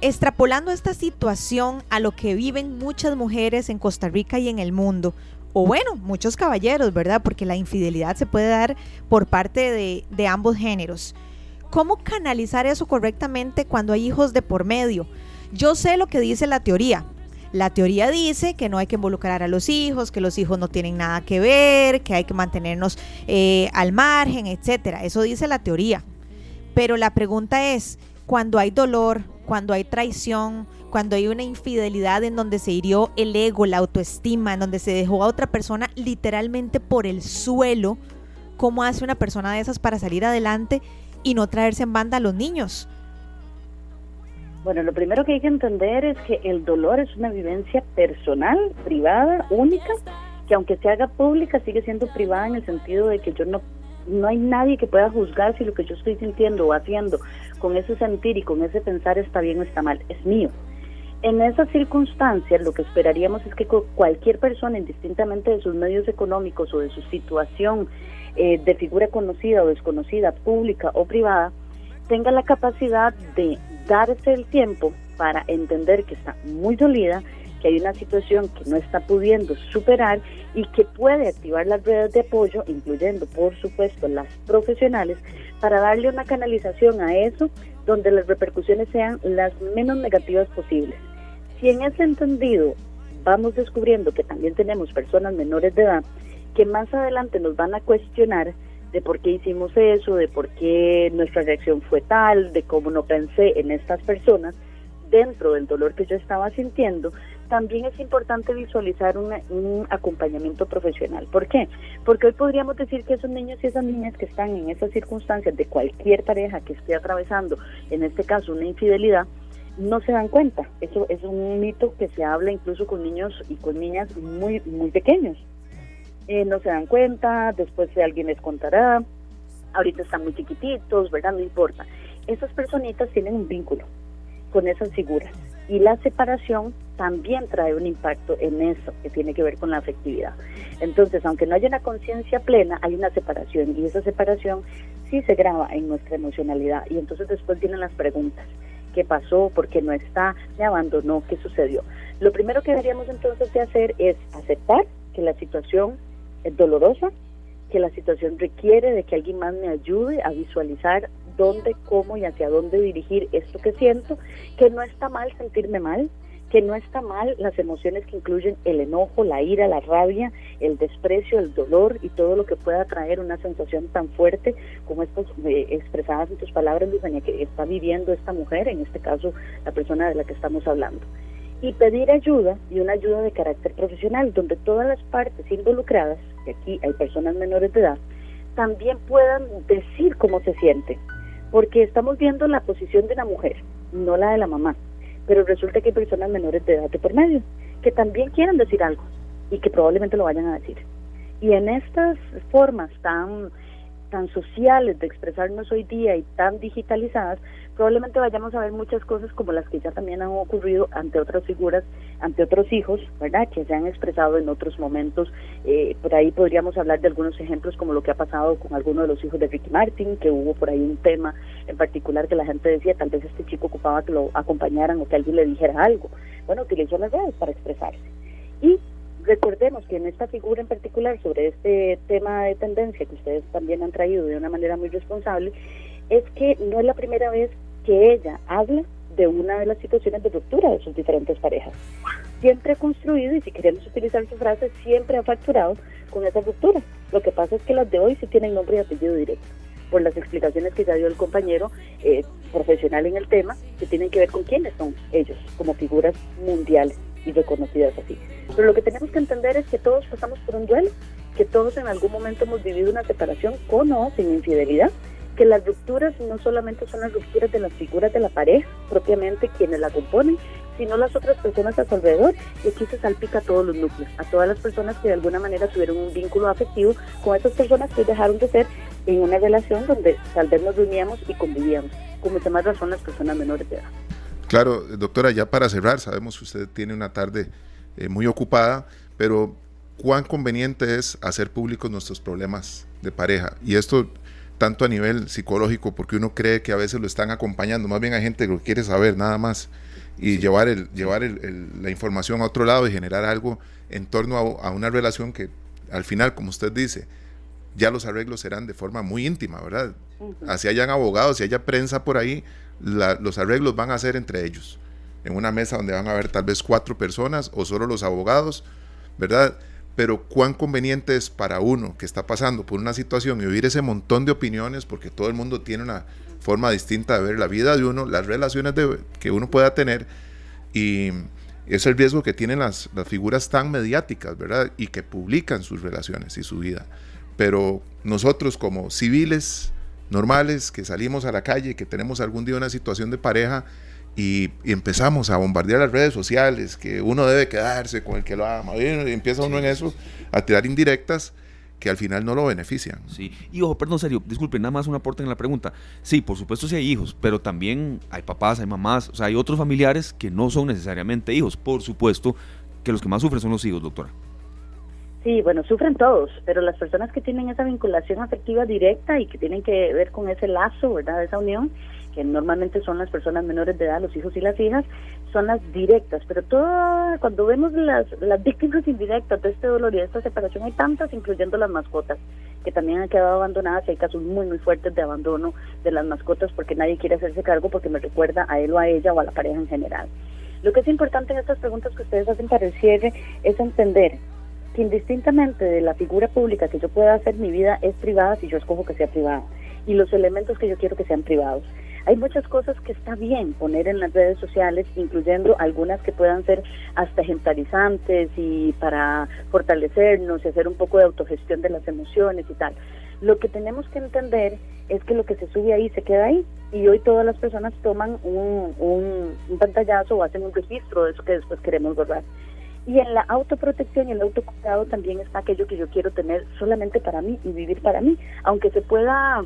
Extrapolando esta situación a lo que viven muchas mujeres en Costa Rica y en el mundo, o bueno, muchos caballeros, ¿verdad? Porque la infidelidad se puede dar por parte de, de ambos géneros. ¿Cómo canalizar eso correctamente cuando hay hijos de por medio? Yo sé lo que dice la teoría, la teoría dice que no hay que involucrar a los hijos, que los hijos no tienen nada que ver, que hay que mantenernos eh, al margen, etcétera. Eso dice la teoría. Pero la pregunta es, cuando hay dolor, cuando hay traición, cuando hay una infidelidad en donde se hirió el ego, la autoestima, en donde se dejó a otra persona literalmente por el suelo, ¿cómo hace una persona de esas para salir adelante y no traerse en banda a los niños? Bueno, lo primero que hay que entender es que el dolor es una vivencia personal, privada, única, que aunque se haga pública sigue siendo privada en el sentido de que yo no no hay nadie que pueda juzgar si lo que yo estoy sintiendo o haciendo con ese sentir y con ese pensar está bien o está mal, es mío. En esas circunstancias lo que esperaríamos es que cualquier persona, indistintamente de sus medios económicos o de su situación eh, de figura conocida o desconocida, pública o privada, tenga la capacidad de darse el tiempo para entender que está muy dolida, que hay una situación que no está pudiendo superar y que puede activar las redes de apoyo, incluyendo por supuesto las profesionales, para darle una canalización a eso donde las repercusiones sean las menos negativas posibles. Si en ese entendido vamos descubriendo que también tenemos personas menores de edad que más adelante nos van a cuestionar de por qué hicimos eso, de por qué nuestra reacción fue tal, de cómo no pensé en estas personas, dentro del dolor que yo estaba sintiendo, también es importante visualizar un acompañamiento profesional. ¿Por qué? Porque hoy podríamos decir que esos niños y esas niñas que están en esas circunstancias de cualquier pareja que esté atravesando, en este caso una infidelidad, no se dan cuenta. Eso es un mito que se habla incluso con niños y con niñas muy, muy pequeños. Eh, no se dan cuenta, después alguien les contará, ahorita están muy chiquititos, ¿verdad? No importa. Esas personitas tienen un vínculo con esas figuras y la separación también trae un impacto en eso que tiene que ver con la afectividad. Entonces, aunque no haya una conciencia plena, hay una separación y esa separación sí se graba en nuestra emocionalidad y entonces después vienen las preguntas qué pasó, por qué no está, me abandonó, qué sucedió. Lo primero que deberíamos entonces de hacer es aceptar que la situación es dolorosa, que la situación requiere de que alguien más me ayude a visualizar dónde, cómo y hacia dónde dirigir esto que siento, que no está mal sentirme mal, que no está mal las emociones que incluyen el enojo, la ira, la rabia, el desprecio, el dolor y todo lo que pueda traer una sensación tan fuerte como estas eh, expresadas en tus palabras, Luzania, que está viviendo esta mujer, en este caso la persona de la que estamos hablando. Y pedir ayuda y una ayuda de carácter profesional, donde todas las partes involucradas, y aquí hay personas menores de edad, también puedan decir cómo se siente, porque estamos viendo la posición de la mujer, no la de la mamá pero resulta que hay personas menores de edad de por medio que también quieren decir algo y que probablemente lo vayan a decir. Y en estas formas tan tan sociales de expresarnos hoy día y tan digitalizadas, probablemente vayamos a ver muchas cosas como las que ya también han ocurrido ante otras figuras, ante otros hijos, ¿verdad? Que se han expresado en otros momentos. Eh, por ahí podríamos hablar de algunos ejemplos como lo que ha pasado con algunos de los hijos de Ricky Martin, que hubo por ahí un tema en particular que la gente decía, tal vez este chico ocupaba que lo acompañaran o que alguien le dijera algo. Bueno, utilizó las redes para expresarse. Y recordemos que en esta figura en particular, sobre este tema de tendencia que ustedes también han traído de una manera muy responsable, es que no es la primera vez que ella habla de una de las situaciones de ruptura de sus diferentes parejas. Siempre ha construido, y si queremos utilizar su frase, siempre ha facturado con esa ruptura. Lo que pasa es que las de hoy sí tienen nombre y apellido directo, por las explicaciones que ya dio el compañero eh, profesional en el tema, que tienen que ver con quiénes son ellos, como figuras mundiales y reconocidas así. Pero lo que tenemos que entender es que todos pasamos por un duelo, que todos en algún momento hemos vivido una separación con o sin infidelidad, que las rupturas no solamente son las rupturas de las figuras de la pareja, propiamente quienes la componen, sino las otras personas a su alrededor. Y aquí se salpica a todos los núcleos, a todas las personas que de alguna manera tuvieron un vínculo afectivo con esas personas que dejaron de ser en una relación donde tal vez nos reuníamos y convivíamos. Con mucha más razón las personas menores de edad. Claro, doctora, ya para cerrar, sabemos que usted tiene una tarde eh, muy ocupada, pero cuán conveniente es hacer públicos nuestros problemas de pareja. Y esto tanto a nivel psicológico, porque uno cree que a veces lo están acompañando, más bien hay gente que lo quiere saber nada más y llevar, el, llevar la información a otro lado y generar algo en torno a, una relación que al final, como usted dice, ya los arreglos serán de forma muy íntima, ¿verdad? Así hayan abogados, si haya prensa por ahí, los arreglos van a ser entre ellos, en una mesa donde van a haber tal vez cuatro personas o solo los abogados, ¿verdad? Pero cuán conveniente es para uno que está pasando por una situación y oír ese montón de opiniones, porque todo el mundo tiene una forma distinta de ver la vida de uno, las relaciones que uno pueda tener y es el riesgo que tienen las, figuras tan mediáticas, ¿verdad? Y que publican sus relaciones y su vida. Pero nosotros como civiles, normales, que salimos a la calle, que tenemos algún día una situación de pareja y, empezamos a bombardear las redes sociales, que uno debe quedarse con el que lo ama, y empieza uno en eso a tirar indirectas que al final no lo benefician. Sí, y ojo, perdón, serio, disculpen, nada más un aporte en la pregunta. Sí, por supuesto sí hay hijos, pero también hay papás, hay mamás, o sea, hay otros familiares que no son necesariamente hijos. Por supuesto que los que más sufren son los hijos, doctora. Sí, bueno, sufren todos, pero las personas que tienen esa vinculación afectiva directa y que tienen que ver con ese lazo, ¿verdad? Esa unión, que normalmente son las personas menores de edad, los hijos y las hijas, son las directas. Pero todo, cuando vemos las, las víctimas indirectas de este dolor y de esta separación, hay tantas, incluyendo las mascotas, que también han quedado abandonadas y hay casos muy, muy fuertes de abandono de las mascotas porque nadie quiere hacerse cargo porque me recuerda a él o a ella o a la pareja en general. Lo que es importante en estas preguntas que ustedes hacen para el cierre es entender que indistintamente de la figura pública que yo pueda hacer, mi vida es privada si yo escojo que sea privada y los elementos que yo quiero que sean privados. Hay muchas cosas que está bien poner en las redes sociales, incluyendo algunas que puedan ser hasta ejemplarizantes y para fortalecernos y hacer un poco de autogestión de las emociones y tal. Lo que tenemos que entender es que lo que se sube ahí se queda ahí y hoy todas las personas toman un, un, un pantallazo o hacen un registro de eso que después queremos borrar. Y en la autoprotección y el autocuidado también está aquello que yo quiero tener solamente para mí y vivir para mí, aunque se pueda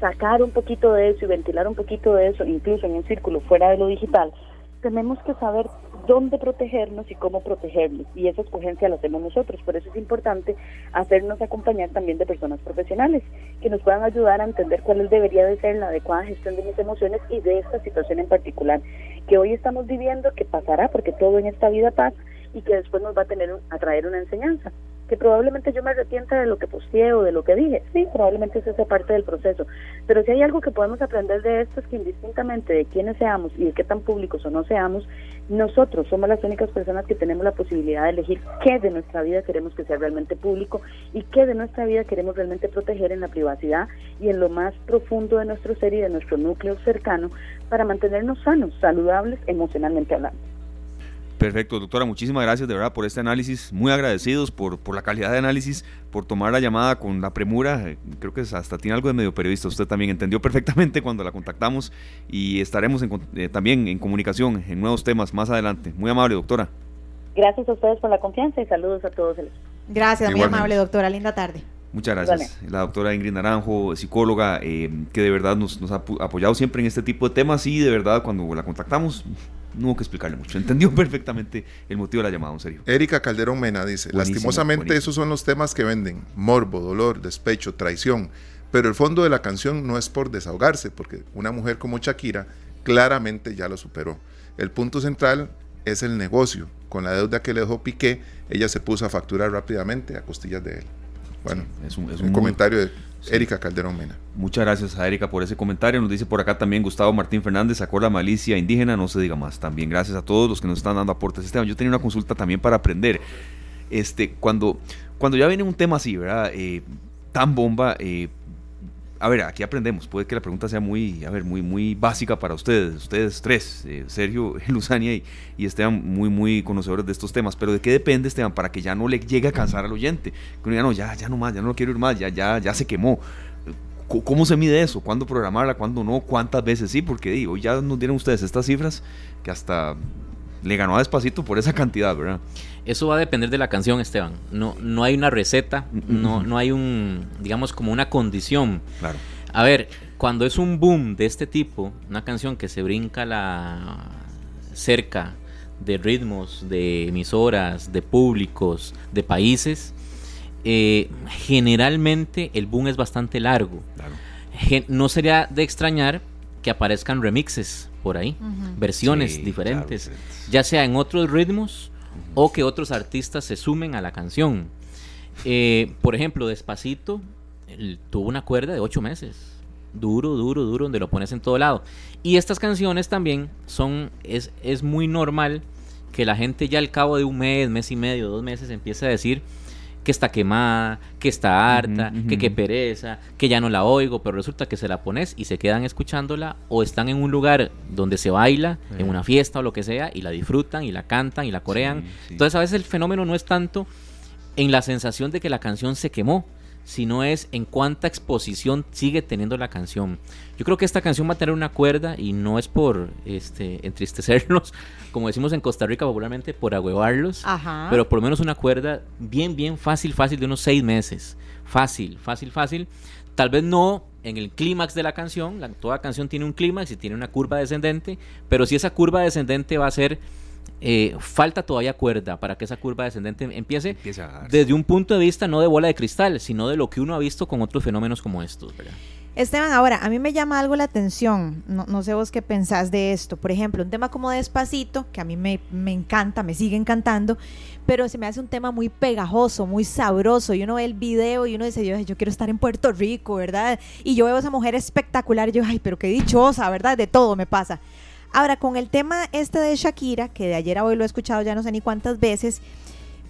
sacar un poquito de eso y ventilar un poquito de eso, incluso en un círculo fuera de lo digital, tenemos que saber dónde protegernos y cómo protegernos. Y esa escogencia la hacemos nosotros. Por eso es importante hacernos acompañar también de personas profesionales que nos puedan ayudar a entender cuál debería de ser la adecuada gestión de mis emociones y de esta situación en particular que hoy estamos viviendo, que pasará porque todo en esta vida pasa y que después nos va a tener a traer una enseñanza que probablemente yo me arrepienta de lo que posteé o de lo que dije. Sí, probablemente eso sea parte del proceso. Pero si hay algo que podemos aprender de esto es que indistintamente de quiénes seamos y de qué tan públicos o no seamos, nosotros somos las únicas personas que tenemos la posibilidad de elegir qué de nuestra vida queremos que sea realmente público y qué de nuestra vida queremos realmente proteger en la privacidad y en lo más profundo de nuestro ser y de nuestro núcleo cercano para mantenernos sanos, saludables emocionalmente hablando. Perfecto, doctora, muchísimas gracias de verdad por este análisis, muy agradecidos por, por la calidad de análisis, por tomar la llamada con la premura, creo que hasta tiene algo de medio periodista, usted también entendió perfectamente (laughs) cuando la contactamos y estaremos eh, también en comunicación en nuevos temas más adelante. Muy amable, doctora. Gracias a ustedes por la confianza y saludos a todos. Gracias, muy amable, doctora, linda tarde. Muchas gracias. La doctora Ingrid Naranjo, psicóloga, eh, que de verdad nos, nos ha apoyado siempre en este tipo de temas y de verdad cuando la contactamos no hubo que explicarle mucho. (laughs) Entendió perfectamente el motivo de la llamada, en serio. Erika Calderón Mena dice, lastimosamente esos son los temas que venden, morbo, dolor, despecho, traición, pero el fondo de la canción no es por desahogarse, porque una mujer como Shakira claramente ya lo superó. El punto central es el negocio. Con la deuda que le dejó Piqué, ella se puso a facturar rápidamente a costillas de él. Bueno, es un, comentario de Erika Calderón Mena. Muchas gracias a Erika por ese comentario. Nos dice por acá también Gustavo Martín Fernández, sacó la malicia indígena, no se diga más. También gracias a todos los que nos están dando aportes. Esteban, yo tenía una consulta también para aprender. Este, cuando, cuando ya viene un tema así, ¿verdad? Eh, tan bomba, eh, a ver, aquí aprendemos. Puede que la pregunta sea muy, a ver, muy, muy básica para ustedes, ustedes tres, eh, Sergio, (laughs) Luzania y, Esteban, muy, muy conocedores de estos temas. Pero ¿de qué depende, Esteban, para que ya no le llegue a cansar al oyente? Que uno diga, no, ya, ya no más, ya no lo quiero ir más, ya, ya, ya se quemó. ¿Cómo se mide eso? ¿Cuándo programarla? ¿Cuándo no? ¿Cuántas veces sí? Porque digo, ya nos dieron ustedes estas cifras que hasta le ganó a despacito por esa cantidad, ¿verdad? Eso va a depender de la canción, Esteban. No, no hay una receta, no, no hay un, digamos, como una condición. Claro. A ver, cuando es un boom de este tipo, una canción que se brinca la cerca de ritmos, de emisoras, de públicos, de países, eh, generalmente el boom es bastante largo. no sería de extrañar que aparezcan remixes por ahí, versiones diferentes, ya sea en otros ritmos o que otros artistas se sumen a la canción. Eh, por ejemplo, Despacito tuvo una cuerda de ocho meses. Duro, duro, duro, donde lo pones en todo lado. Y estas canciones también son, es, es muy normal que la gente ya al cabo de un mes, mes y medio, dos meses empiece a decir, que está quemada, que está harta, que qué pereza, que ya no la oigo, pero resulta que se la pones y se quedan escuchándola o están en un lugar donde se baila, en una fiesta o lo que sea, y la disfrutan y la cantan y la corean. Entonces a veces el fenómeno no es tanto en la sensación de que la canción se quemó, sino es en cuánta exposición sigue teniendo la canción. Yo creo que esta canción va a tener una cuerda y no es por este, entristecerlos, (laughs) como decimos en Costa Rica popularmente, por agüevarlos, pero por lo menos una cuerda bien, bien fácil, fácil de unos seis meses. Fácil, fácil, fácil. Tal vez no en el clímax de la canción, toda canción tiene un clímax y tiene una curva descendente, pero si esa curva descendente va a ser eh, falta todavía cuerda para que esa curva descendente empiece desde un punto de vista no de bola de cristal, sino de lo que uno ha visto con otros fenómenos como estos. Esteban, ahora, a mí me llama algo la atención, no, sé vos qué pensás de esto. Por ejemplo, un tema como Despacito, que a mí me, me, encanta, me sigue encantando, pero se me hace un tema muy pegajoso, muy sabroso. Y uno ve el video y uno dice, yo, yo quiero estar en Puerto Rico, ¿verdad? Y yo veo a esa mujer espectacular y yo, ay, pero qué dichosa, ¿verdad? De todo me pasa. Ahora, con el tema este de Shakira, que de ayer a hoy lo he escuchado ya no sé ni cuántas veces,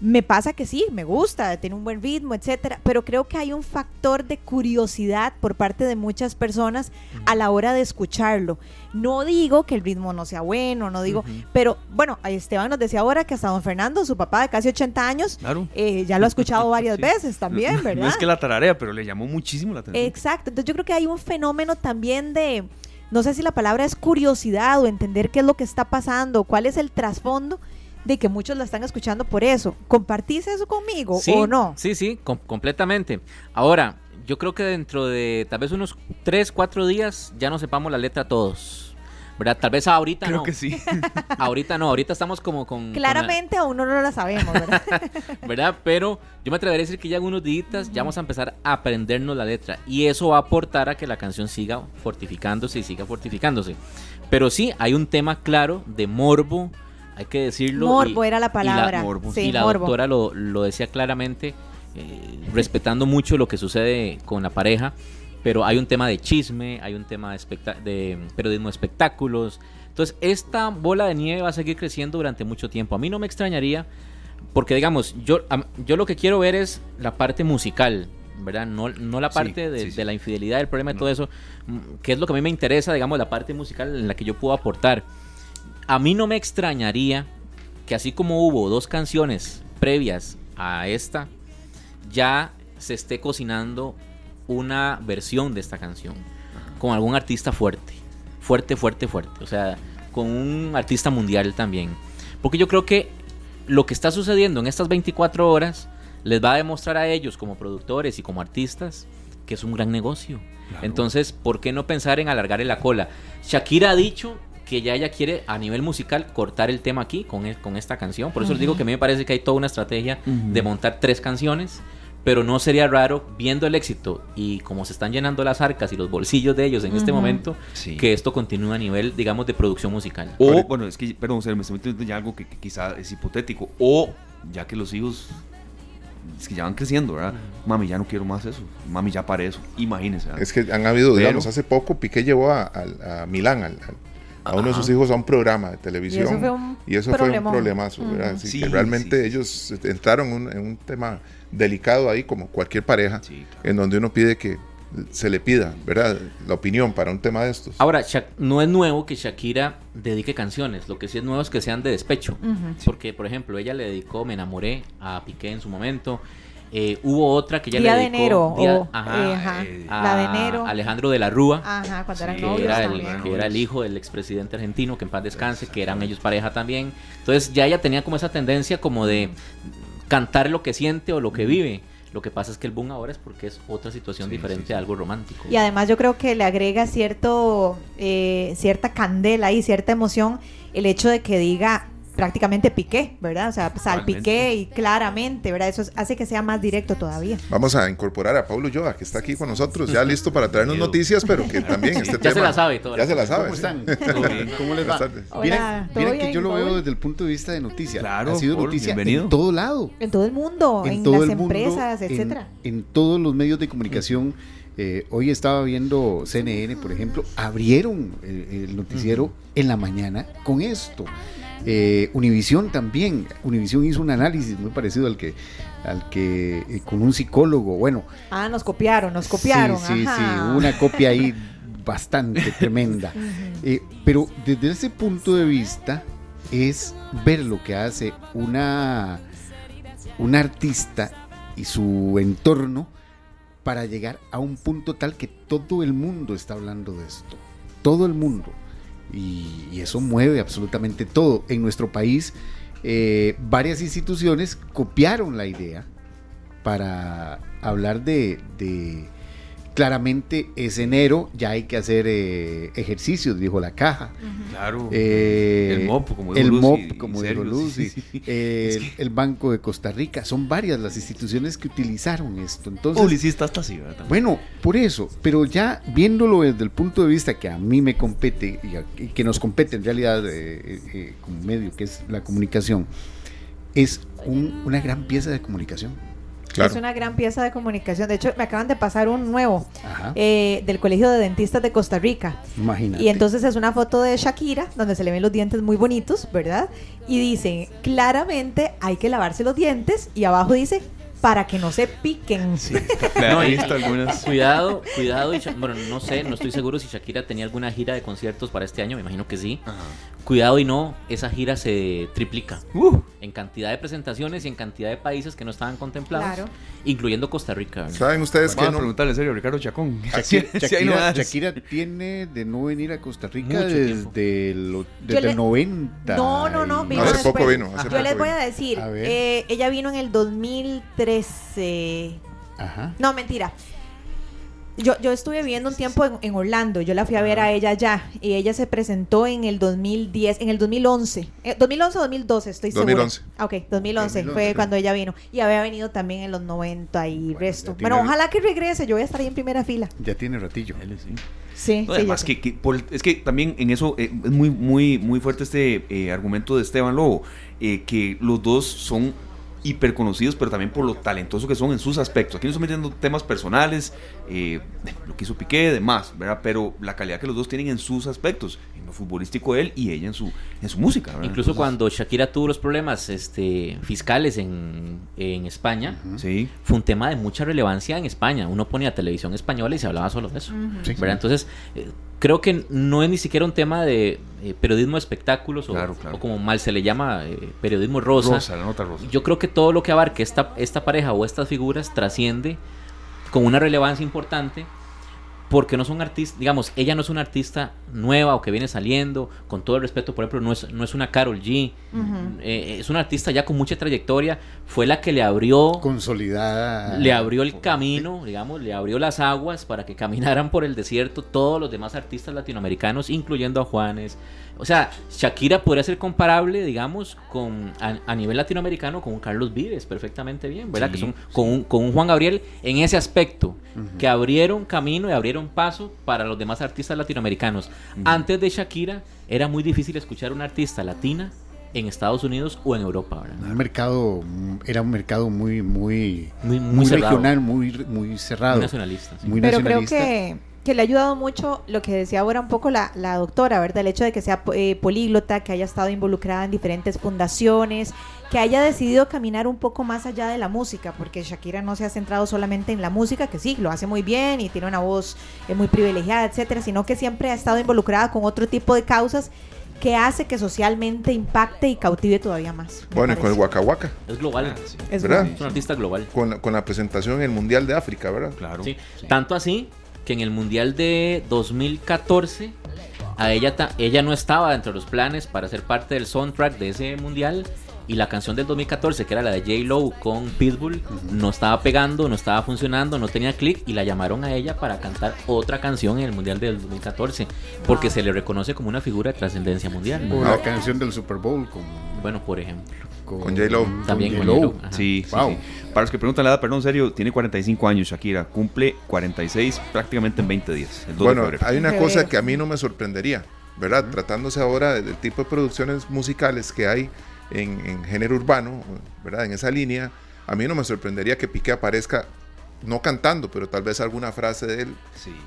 me pasa que sí, me gusta, tiene un buen ritmo, etcétera, pero creo que hay un factor de curiosidad por parte de muchas personas a la hora de escucharlo. No digo que el ritmo no sea bueno, no digo, pero bueno, Esteban nos decía ahora que hasta don Fernando, su papá de casi 80 años, eh, ya lo ha escuchado (laughs) varias veces también, ¿verdad? No es que la tararea, pero le llamó muchísimo la atención. Exacto, entonces yo creo que hay un fenómeno también de no sé si la palabra es curiosidad o entender qué es lo que está pasando, cuál es el trasfondo de que muchos la están escuchando por eso. ¿Compartís eso conmigo o no? Sí, sí, completamente. Ahora, yo creo que dentro de tal vez unos 3, 4 días ya no sepamos la letra todos. ¿Verdad? Tal vez ahorita Creo no. que sí. (laughs) ahorita no, ahorita estamos como con... Claramente aún no la sabemos, ¿verdad? (laughs) ¿verdad? Pero yo me atrevería a decir que ya en unos días ya vamos a empezar a aprendernos la letra y eso va a aportar a que la canción siga fortificándose y siga fortificándose. Pero sí, hay un tema claro de morbo, hay que decirlo. Morbo era la palabra. Y la, doctora lo, lo, decía claramente, eh, respetando mucho lo que sucede con la pareja pero hay un tema de chisme, hay un tema de, de periodismo de espectáculos. Entonces, esta bola de nieve va a seguir creciendo durante mucho tiempo. A mí no me extrañaría, porque digamos, yo, yo lo que quiero ver es la parte musical, ¿verdad? No, no la parte de, la infidelidad, del problema de todo eso, que es lo que a mí me interesa, digamos, la parte musical en la que yo puedo aportar. A mí no me extrañaría que así como hubo dos canciones previas a esta, ya se esté cocinando una versión de esta canción con algún artista fuerte, fuerte, fuerte, fuerte, o sea, con un artista mundial también. Porque yo creo que lo que está sucediendo en estas 24 horas les va a demostrar a ellos como productores y como artistas que es un gran negocio. Entonces, ¿por qué no pensar en alargar la cola? Shakira ha dicho que ya ella quiere a nivel musical cortar el tema aquí con, con esta canción. Por eso les digo que a mí me parece que hay toda una estrategia de montar tres canciones pero no sería raro, viendo el éxito y como se están llenando las arcas y los bolsillos de ellos en este momento, que esto continúe a nivel, digamos, de producción musical. O, bueno, es que, perdón, me estoy metiendo ya algo que, quizá es hipotético, o ya que los hijos es que ya van creciendo, ¿verdad? Mami, ya no quiero más eso. Mami, ya para eso. Imagínense. Es que han habido, digamos, hace poco Piqué llevó a, Milán, a uno de sus hijos a un programa de televisión. Y eso fue un, problemazo, ¿verdad? Así que realmente ellos entraron en un tema delicado ahí, como cualquier pareja, en donde uno pide que se le pida, ¿verdad? La opinión para un tema de estos. Ahora, no es nuevo que Shakira dedique canciones, lo que sí es nuevo es que sean de despecho. Porque, por ejemplo, ella le dedicó Me enamoré a Piqué en su momento. Eh, hubo otra que ya le dedicó. de enero. Eh, ajá, eh, la de enero. Alejandro de la Rúa. Ajá, cuando eran que, era el, que era el hijo del expresidente argentino, que en paz descanse, que eran ellos pareja también. Entonces ya ella tenía como esa tendencia como de cantar lo que siente o lo que vive. Lo que pasa es que el boom ahora es porque es otra situación diferente a algo romántico. Y además yo creo que le agrega cierto, eh, cierta candela y cierta emoción el hecho de que diga prácticamente piqué, ¿verdad? O sea, salpiqué y claramente, ¿verdad? Eso hace que sea más directo todavía. Vamos a incorporar a Pablo Yoa, que está aquí con nosotros, ya listo para traernos noticias, pero que también este tema... Ya se la sabe todo. Ya se la sabe. ¿Cómo están? (laughs) ¿Cómo les va? Hola, miren, que yo lo veo desde el punto de vista de noticias. Claro, ha sido noticia en todo lado. En todo el mundo, en, las empresas, etcétera. En, todos los medios de comunicación. Eh, hoy estaba viendo CNN, por ejemplo, abrieron el, noticiero en la mañana con esto. Eh, Univisión también, Univisión hizo un análisis muy parecido al que, al que eh, con un psicólogo, bueno. Ah, nos copiaron, nos copiaron. Sí, sí, sí, una copia ahí bastante (laughs) tremenda. Eh, pero desde ese punto de vista es ver lo que hace una, un artista y su entorno para llegar a un punto tal que todo el mundo está hablando de esto. Todo el mundo. Y, eso mueve absolutamente todo. En nuestro país, eh, varias instituciones copiaron la idea para hablar de claramente es enero, ya hay que hacer eh, ejercicios, dijo la caja. Claro. Eh, el MOP, como dijo El MOP, como dijo Lucy. el Banco de Costa Rica. Son varias las instituciones que utilizaron esto. Entonces, Publicista hasta así, ¿verdad? Bueno, por eso, pero ya viéndolo desde el punto de vista que a mí me compete y, que nos compete en realidad eh, como medio, que es la comunicación, es una gran pieza de comunicación. Es una gran pieza de comunicación. De hecho, me acaban de pasar un nuevo eh, del Colegio de Dentistas de Costa Rica. Imagínate. Y entonces es una foto de Shakira, donde se le ven los dientes muy bonitos, ¿verdad? Y dice, claramente hay que lavarse los dientes. Y abajo dice, para que no se piquen. Sí, (laughs) no, visto algunas. Cuidado, cuidado. bueno, no sé, no estoy seguro si Shakira tenía alguna gira de conciertos para este año, me imagino que sí. Cuidado y no, esa gira se triplica uh. en cantidad de presentaciones y en cantidad de países que no estaban contemplados, incluyendo Costa Rica. ¿Saben ustedes que no? preguntarle en serio, Ricardo Chacón. Shakira, tiene de no venir a Costa Rica desde, el 90. No, no, no. Vino hace poco vino. Yo les voy a decir, eh, ella vino en el 2013. Ajá. No, mentira. Yo, yo estuve viviendo un tiempo en, Orlando, yo la fui a ver a ella allá y ella se presentó en el 2010, en el 2011, 2011 o 2012, estoy 2011. segura. Ah, ok, 2011, fue cuando ella vino y había venido también en los 90 y resto. Bueno, ojalá que regrese, yo voy a estar ahí en primera fila. Ya tiene ratillo. sí. Sí, además que, es que también en eso eh, es muy muy muy fuerte este eh, argumento de Esteban Lobo, eh, que los dos son hiper conocidos, pero también por lo talentoso que son en sus aspectos. Aquí no estamos metiendo temas personales, eh, lo que hizo Piqué, demás, ¿verdad? Pero la calidad que los dos tienen en sus aspectos, en lo futbolístico él y ella en su, en su música. Incluso cuando Shakira tuvo los problemas este, fiscales en, en España, sí. fue un tema de mucha relevancia en España. Uno ponía televisión española y se hablaba solo de eso. ¿verdad? Entonces, eh, creo que no es ni siquiera un tema de eh, periodismo de espectáculos o, como mal se le llama eh, periodismo rosa. Yo creo que todo lo que abarque esta, esta pareja o estas figuras trasciende con una relevancia importante porque no son artistas, digamos, ella no es una artista nueva o que viene saliendo, con todo el respeto, por ejemplo, no es, no es una Carol G, eh, es una artista ya con mucha trayectoria, fue la que le abrió... Consolidada. Le abrió el camino, digamos, le abrió las aguas para que caminaran por el desierto todos los demás artistas latinoamericanos, incluyendo a Juanes, o sea, Shakira podría ser comparable, digamos, con a, nivel latinoamericano con un Carlos Vives, perfectamente bien, ¿verdad? que son con, un, con un Juan Gabriel en ese aspecto, que abrieron camino y abrieron paso para los demás artistas latinoamericanos. Antes de Shakira, era muy difícil escuchar una artista latina en Estados Unidos o en Europa. ¿verdad? Un mercado era un mercado muy muy muy, regional, muy muy cerrado, muy nacionalista. Muy Pero creo que que le ha ayudado mucho lo que decía ahora un poco la, la doctora, ¿verdad? El hecho de que sea eh, políglota, que haya estado involucrada en diferentes fundaciones, que haya decidido caminar un poco más allá de la música, porque Shakira no se ha centrado solamente en la música, que sí, lo hace muy bien y tiene una voz eh, muy privilegiada, etcétera, sino que siempre ha estado involucrada con otro tipo de causas que hace que socialmente impacte y cautive todavía más. Bueno, con el Waka Waka. Es global. Ah, es, ¿verdad? es un artista global. Con la, con la presentación en el Mundial de África, ¿verdad? Claro. sí. Tanto así que en el Mundial de 2014 a ella, ella no estaba dentro de los planes para ser parte del soundtrack de ese Mundial y la canción del 2014, que era la de J. Lo con Pitbull, no estaba pegando, no estaba funcionando, no tenía clic y la llamaron a ella para cantar otra canción en el Mundial del 2014, porque se le reconoce como una figura de trascendencia mundial. La canción del Super Bowl. Bueno, por ejemplo. Con, J-Lo. También con J-Lo. Sí, wow. Para los que preguntan la edad, perdón, en serio, tiene 45 años Shakira. Cumple 46 prácticamente en 20 días. bueno, hay una cosa que a mí no me sorprendería, ¿verdad? Tratándose ahora del tipo de producciones musicales que hay en, género urbano, ¿verdad? En esa línea, a mí no me sorprendería que Piqué aparezca no cantando, pero tal vez alguna frase de él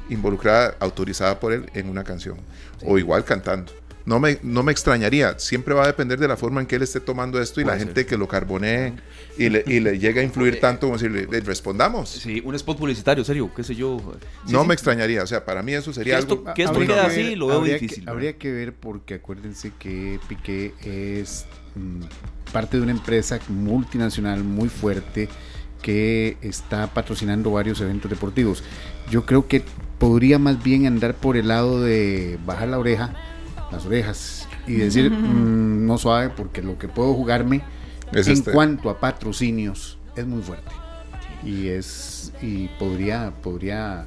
involucrada, autorizada por él en una canción, o igual cantando no me, no me extrañaría. Siempre va a depender de la forma en que él esté tomando esto y la gente que lo carbonee y le, y le llega a influir tanto como si le, respondamos. Sí, un spot publicitario, serio, qué sé yo. no me extrañaría, o sea, para mí eso sería algo... que esto queda así, lo veo habría difícil. Que, habría que ver porque acuérdense que Piqué es parte de una empresa multinacional muy fuerte que está patrocinando varios eventos deportivos. Yo creo que podría más bien andar por el lado de bajar la oreja, las orejas, y decir, mm, no suave, porque lo que puedo jugarme en este. cuanto a patrocinios es muy fuerte. Y es y podría, podría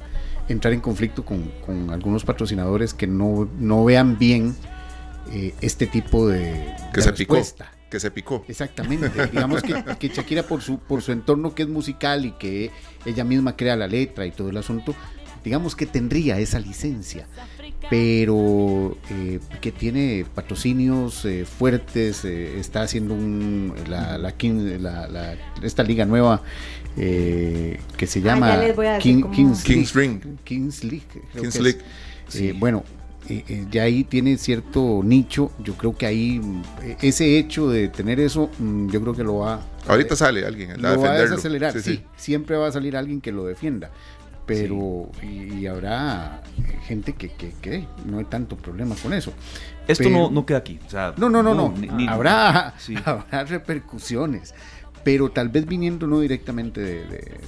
entrar en conflicto con, algunos patrocinadores que no, no vean bien eh, este tipo de, que se respuesta que se picó. Exactamente. Digamos que, (laughs) que, Shakira por su, por su entorno que es musical y que ella misma crea la letra y todo el asunto, digamos que tendría esa licencia, pero eh, que tiene patrocinios eh, fuertes, eh, está haciendo un, la, la, esta liga nueva que se ah, llama Kings, Kings, Ring. Kings League. Kings League. bueno, eh, eh, ya ahí tiene cierto nicho. Yo creo que ahí eh, ese hecho de tener eso, mm, yo creo que lo va. Ahorita sale alguien lo va a desacelerar. Sí, siempre va a salir alguien que lo defienda. Pero y, habrá gente que, que, no hay tanto problema con eso. Esto no, no queda aquí. no, no, no, no. habrá, (laughs) habrá repercusiones pero tal vez viniendo no directamente de,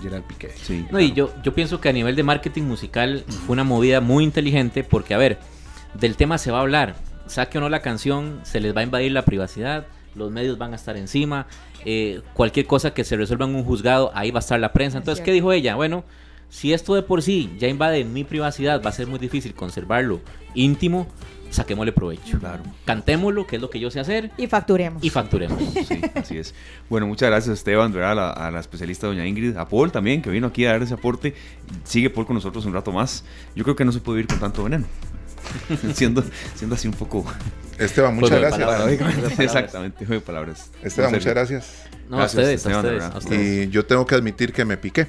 Gerard Piqué. Sí, no, y yo, yo pienso que a nivel de marketing musical fue una movida muy inteligente porque, a ver, del tema se va a hablar. Saque o no la canción, se les va a invadir la privacidad, los medios van a estar encima, eh, cualquier cosa que se resuelva en un juzgado, ahí va a estar la prensa. Entonces, ¿qué dijo ella? Bueno, si esto de por sí ya invade mi privacidad, va a ser muy difícil conservarlo íntimo saquémosle provecho. Claro. Cantémoslo, que es lo que yo sé hacer. Y facturemos. Y facturemos. Sí, así es. Bueno, muchas gracias Esteban, a la, a la especialista doña Ingrid, a Paul también, que vino aquí a dar ese aporte. Sigue Paul con nosotros un rato más. Yo creo que no se puede vivir con tanto veneno. (laughs) siendo, siendo así un poco... Esteban, muchas gracias. (laughs) Exactamente, palabras. Esteban, muchas gracias. No, a ustedes, a ustedes, Y yo tengo que admitir que me piqué.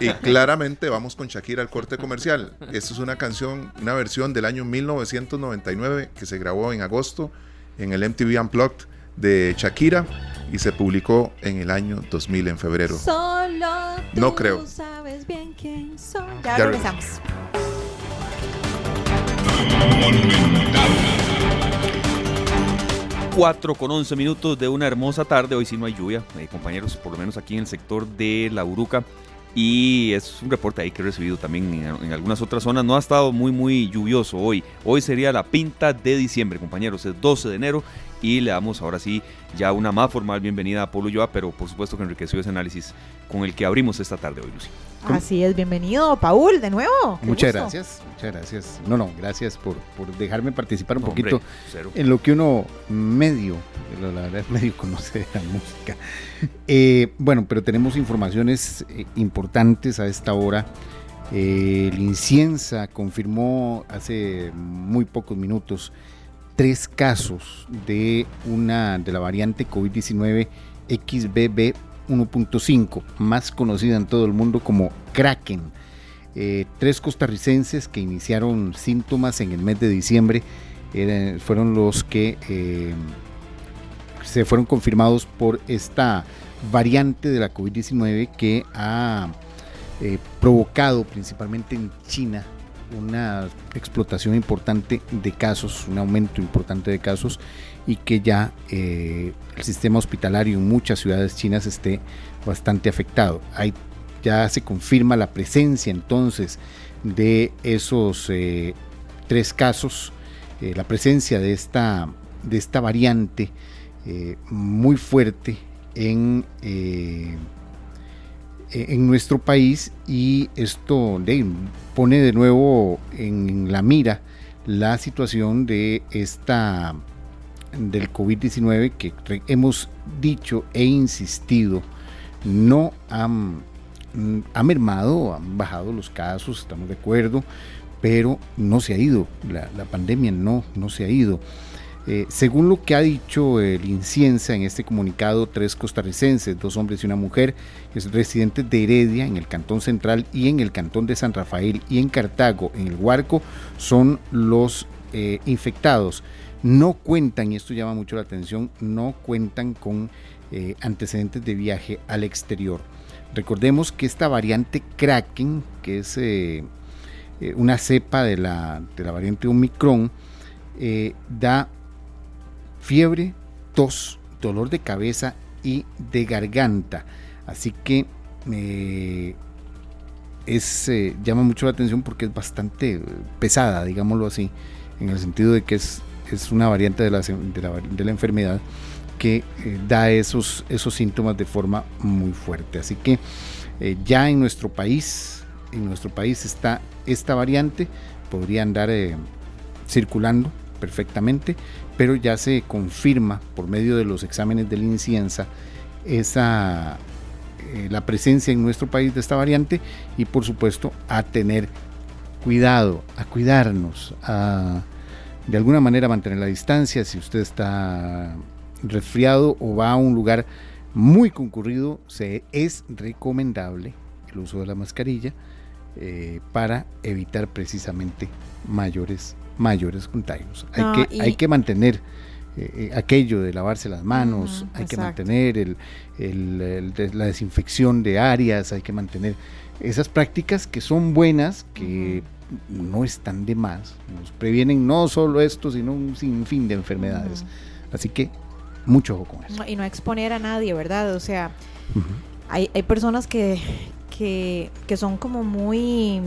y (laughs) claramente vamos con Shakira al corte comercial. Esta es una canción, una versión del año 1999 que se grabó en agosto en el MTV Unplugged de Shakira y se publicó en el año 2000 en febrero. Solo no creo. Sabes bien quién soy. Ya, ya regresamos. 4 con 11 minutos de una hermosa tarde. Hoy sí no hay lluvia, eh, compañeros, por lo menos aquí en el sector de La Uruca. Y es un reporte ahí que he recibido también en, algunas otras zonas. No ha estado muy, muy lluvioso hoy. Hoy sería la pinta de diciembre, compañeros. Es 12 de enero y le damos ahora sí ya una más formal bienvenida a Polo Yoa, pero por supuesto que enriqueció ese análisis con el que abrimos esta tarde hoy, Lucy. Así es, bienvenido, Paul, de nuevo. Muchas gracias, muchas gracias. No, no, gracias por, dejarme participar un poquito en lo que uno medio, la verdad (laughs) medio conoce de la música. Eh, bueno, pero tenemos informaciones eh, importantes a esta hora. Eh, el Inciensa confirmó hace muy pocos minutos tres casos de una de la variante COVID-19 XBB 1.5, más conocida en todo el mundo como Kraken. Eh, tres costarricenses que iniciaron síntomas en el mes de diciembre fueron los que eh, se fueron confirmados por esta variante de la COVID-19 que ha eh, provocado principalmente en China una explotación importante de casos, un aumento importante de casos y que ya eh, el sistema hospitalario en muchas ciudades chinas esté bastante afectado. Hay, ya se confirma la presencia entonces de esos eh, tres casos, eh, la presencia de esta, de esta variante muy fuerte en en nuestro país y esto pone de nuevo en la mira la situación de esta del COVID-19 que hemos dicho e insistido no han, ha mermado, han bajado los casos, estamos de acuerdo, pero no se ha ido, la, la pandemia no, no se ha ido. Eh, según lo que ha dicho el Inciensa en este comunicado, tres costarricenses, dos hombres y una mujer, residentes de Heredia en el Cantón Central y en el Cantón de San Rafael y en Cartago, en el Huarco, son los eh, infectados. No cuentan, y esto llama mucho la atención, no cuentan con eh, antecedentes de viaje al exterior. Recordemos que esta variante Kraken, que es una cepa de la, de la variante Omicron, da fiebre, tos, dolor de cabeza y de garganta. Así que eh, es, eh, llama mucho la atención porque es bastante pesada, digámoslo así, en el sentido de que es, es una variante de la, de la, enfermedad que eh, da esos, esos síntomas de forma muy fuerte. Así que ya en nuestro país, en nuestro país está esta variante, podría andar circulando perfectamente, pero ya se confirma por medio de los exámenes de la incienza esa eh, la presencia en nuestro país de esta variante y por supuesto a tener cuidado, a cuidarnos, a de alguna manera mantener la distancia si usted está resfriado o va a un lugar muy concurrido, se, es recomendable el uso de la mascarilla eh, para evitar precisamente mayores, mayores contagios. hay, que, hay que mantener eh, aquello de lavarse las manos, hay que mantener el, la desinfección de áreas, hay que mantener esas prácticas que son buenas, que no están de más, nos previenen no solo esto, sino un sinfín de enfermedades. Así que mucho ojo con eso. y no exponer a nadie, ¿verdad? O sea, hay, hay personas que, que, que son como muy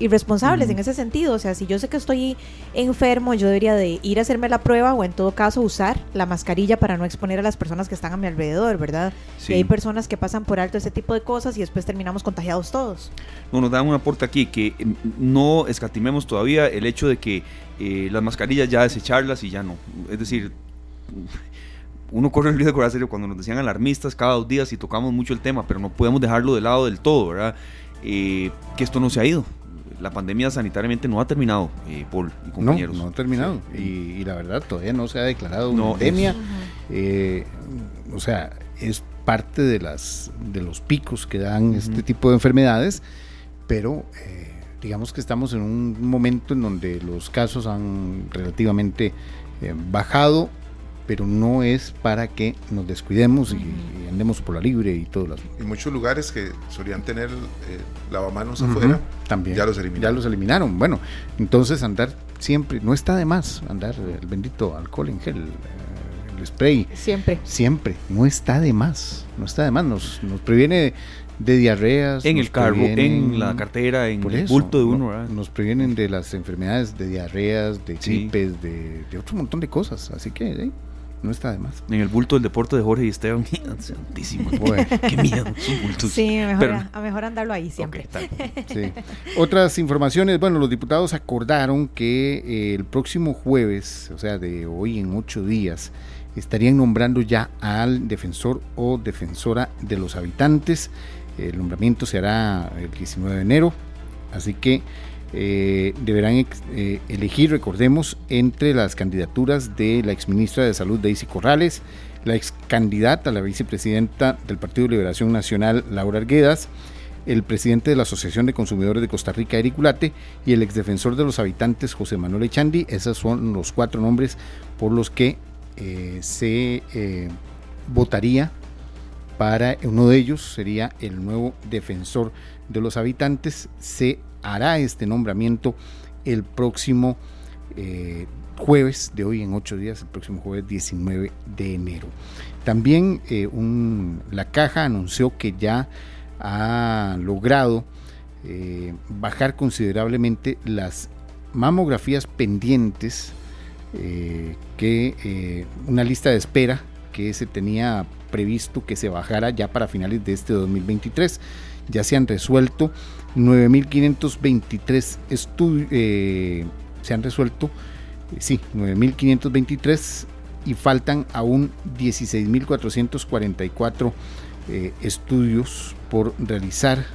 irresponsables en ese sentido. O sea, si yo sé que estoy enfermo, yo debería de ir a hacerme la prueba o en todo caso usar la mascarilla para no exponer a las personas que están a mi alrededor, ¿verdad? Y hay personas que pasan por alto ese tipo de cosas y después terminamos contagiados todos. No, nos dan un aporte aquí que mm, no escatimemos todavía el hecho de que eh, las mascarillas ya desecharlas y ya no. Es decir, uno corre el riesgo de serio cuando nos decían alarmistas cada dos días y tocamos mucho el tema, pero no podemos dejarlo de lado del todo, ¿verdad? Eh, que esto no se ha ido la pandemia sanitariamente no ha terminado, eh, Paul y compañeros. No, no ha terminado. Y, la verdad, todavía no se ha declarado una pandemia. Eh, o sea, es parte de, las, de los picos que dan este tipo de enfermedades, pero eh, digamos que estamos en un momento en donde los casos han relativamente eh, bajado pero no es para que nos descuidemos y, andemos por la libre y todo las En muchos lugares que solían tener eh, lavamanos afuera, también ya los eliminaron. Ya los eliminaron. Bueno, entonces andar siempre, no está de más andar el bendito alcohol en gel, eh, el spray. Siempre. Siempre, no está de más, no está de más, nos, nos previene de diarreas. En el carro, en la cartera, en el bulto de uno. nos previenen de las enfermedades de diarreas, de gripes, de, de, otro montón de cosas. Así que no está de más. En el bulto del deporte de Jorge y Esteban, (laughs) santísimo. Qué miedo, Sí, mejor, a mejor andarlo ahí siempre. Otras informaciones, bueno, los diputados acordaron que eh, el próximo jueves, o sea, de hoy en ocho días, estarían nombrando ya al defensor o defensora de los habitantes. El nombramiento se hará el 19 de enero, así que eh, deberán eh, elegir, recordemos, entre las candidaturas de la exministra de Salud Daisy Corrales, la ex candidata a la vicepresidenta del Partido de Liberación Nacional Laura Arguedas, el presidente de la Asociación de Consumidores de Costa Rica Eric Ulate y el exdefensor de los habitantes José Manuel Echandi. Esos son los cuatro nombres por los que eh, se votaría para uno de ellos sería el nuevo defensor de los habitantes. Se hará este nombramiento el próximo eh, jueves de hoy en ocho días, el próximo jueves 19 de enero. También eh, la caja anunció que ya ha logrado eh, bajar considerablemente las mamografías pendientes, que una lista de espera que se tenía previsto que se bajara ya para finales de este 2023. Ya se han resuelto 9.523 estudios, eh, se han resuelto, eh, sí, 9.523 y faltan aún 16.444 eh, estudios por realizar.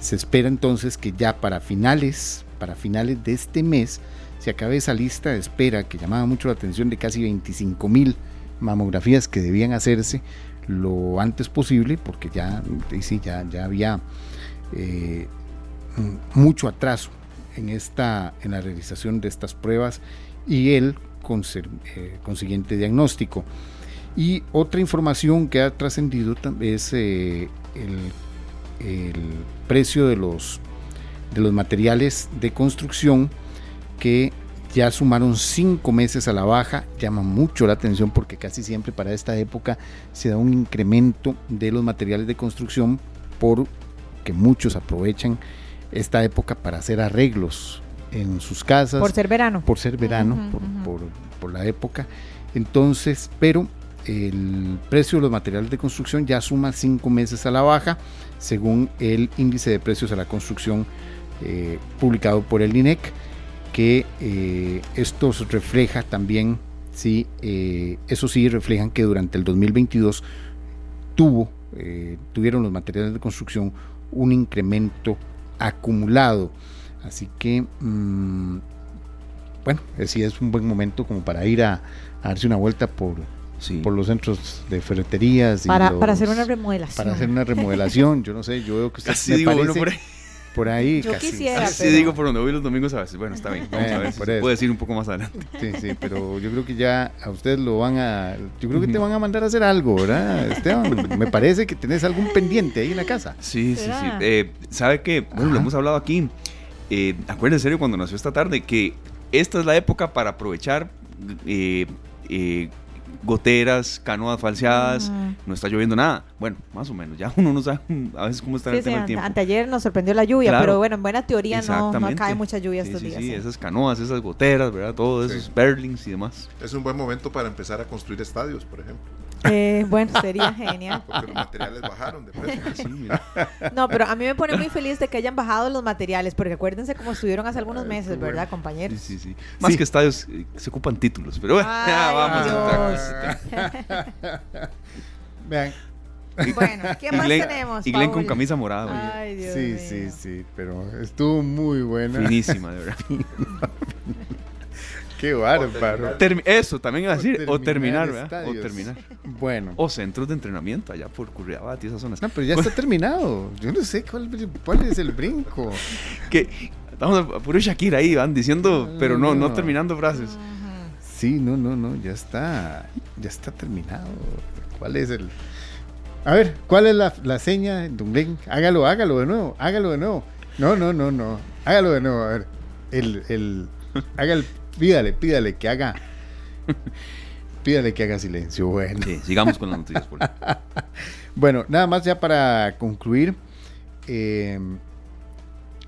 se espera entonces que ya para finales, para finales de este mes, se acabe esa lista de espera que llamaba mucho la atención de casi 25.000 mamografías que debían hacerse lo antes posible, porque ya, sí, ya, ya había eh, mucho atraso en, esta, en la realización de estas pruebas y el eh, consiguiente diagnóstico. Y otra información que ha trascendido es eh, el, el, precio de los, de los materiales de construcción que ya sumaron cinco meses a la baja, llama mucho la atención porque casi siempre para esta época se da un incremento de los materiales de construcción porque muchos aprovechan esta época para hacer arreglos en sus casas. Por ser verano. Por ser verano, por, por, por la época. Entonces, pero el precio de los materiales de construcción ya suma cinco meses a la baja, según el índice de precios a la construcción eh, publicado por el INEC, que eh, esto refleja también, sí, eh, eso sí, reflejan que durante el 2022 tuvo, tuvieron los materiales de construcción un incremento acumulado. Así que, mm, bueno, sí es un buen momento como para ir a darse una vuelta por, por los centros de ferreterías. Para, para hacer una remodelación. Para hacer una remodelación, yo no sé, yo veo que (laughs) usted casi digo parece, por ahí. Por ahí yo casi. quisiera, Sí digo por donde voy los domingos a veces. Bueno, está bien, vamos a ver. Se puede decir un poco más adelante. Sí, sí, pero yo creo que ya a ustedes lo van a. Yo creo que te van a mandar a hacer algo, ¿verdad, Esteban? Me parece que tenés algún pendiente ahí en la casa. Sí, sí, sí. Eh, ¿Sabe qué? Bueno, lo hemos hablado aquí. Eh, acuérdense serio cuando nació esta tarde que esta es la época para aprovechar eh, eh, goteras, canoas falseadas, no está lloviendo nada. Bueno, más o menos, ya uno no sabe (laughs) a veces cómo está sí, el tema sí, del tiempo. Anteayer nos sorprendió la lluvia, Claro. pero bueno, en buena teoría no, no cae mucha lluvia Sí, estos sí, días. Sí, sí. esas canoas, esas goteras, ¿verdad? Todos Sí. esos berlings y demás. Es un buen momento para empezar a construir estadios, por ejemplo, Eh, bueno, sería genial. porque los materiales bajaron de precio. (laughs) Sí, mira. No, pero a mí me pone muy feliz de que hayan bajado los materiales, porque acuérdense cómo estuvieron hace algunos Ay, meses, ¿verdad, compañeros? Sí, sí, sí. Más que estadios, eh, se ocupan títulos, pero bueno, ya Ay, vamos a Dios. entrar. (laughs) Vean. Bueno, ¿qué más Y Glenn- tenemos? Y Glenn con camisa morada. Ay, Dios Sí, mío. sí, sí, pero estuvo muy buena. finísima, de verdad. (laughs) Qué bárbaro. Eso también iba a decir, o terminar terminar, ¿verdad? O terminar. Bueno. O centros de entrenamiento allá por Curriabat y esas zonas. No, pero ya está terminado. Yo no sé cuál, cuál es el brinco. Que estamos a puro Shakira ahí, van diciendo, pero no, no No. terminando frases. Sí, no, no, no, ya está, ya está terminado. ¿Cuál es el? A ver, ¿cuál es la, la seña, don Glenn? Hágalo, hágalo de nuevo, hágalo de nuevo. No, no, no, no, hágalo de nuevo. A ver, el, el, haga el, pídale, pídale que haga, (laughs) pídale que haga silencio. Bueno. Sí, sigamos con las noticias. (laughs) Bueno, nada más ya para concluir, eh,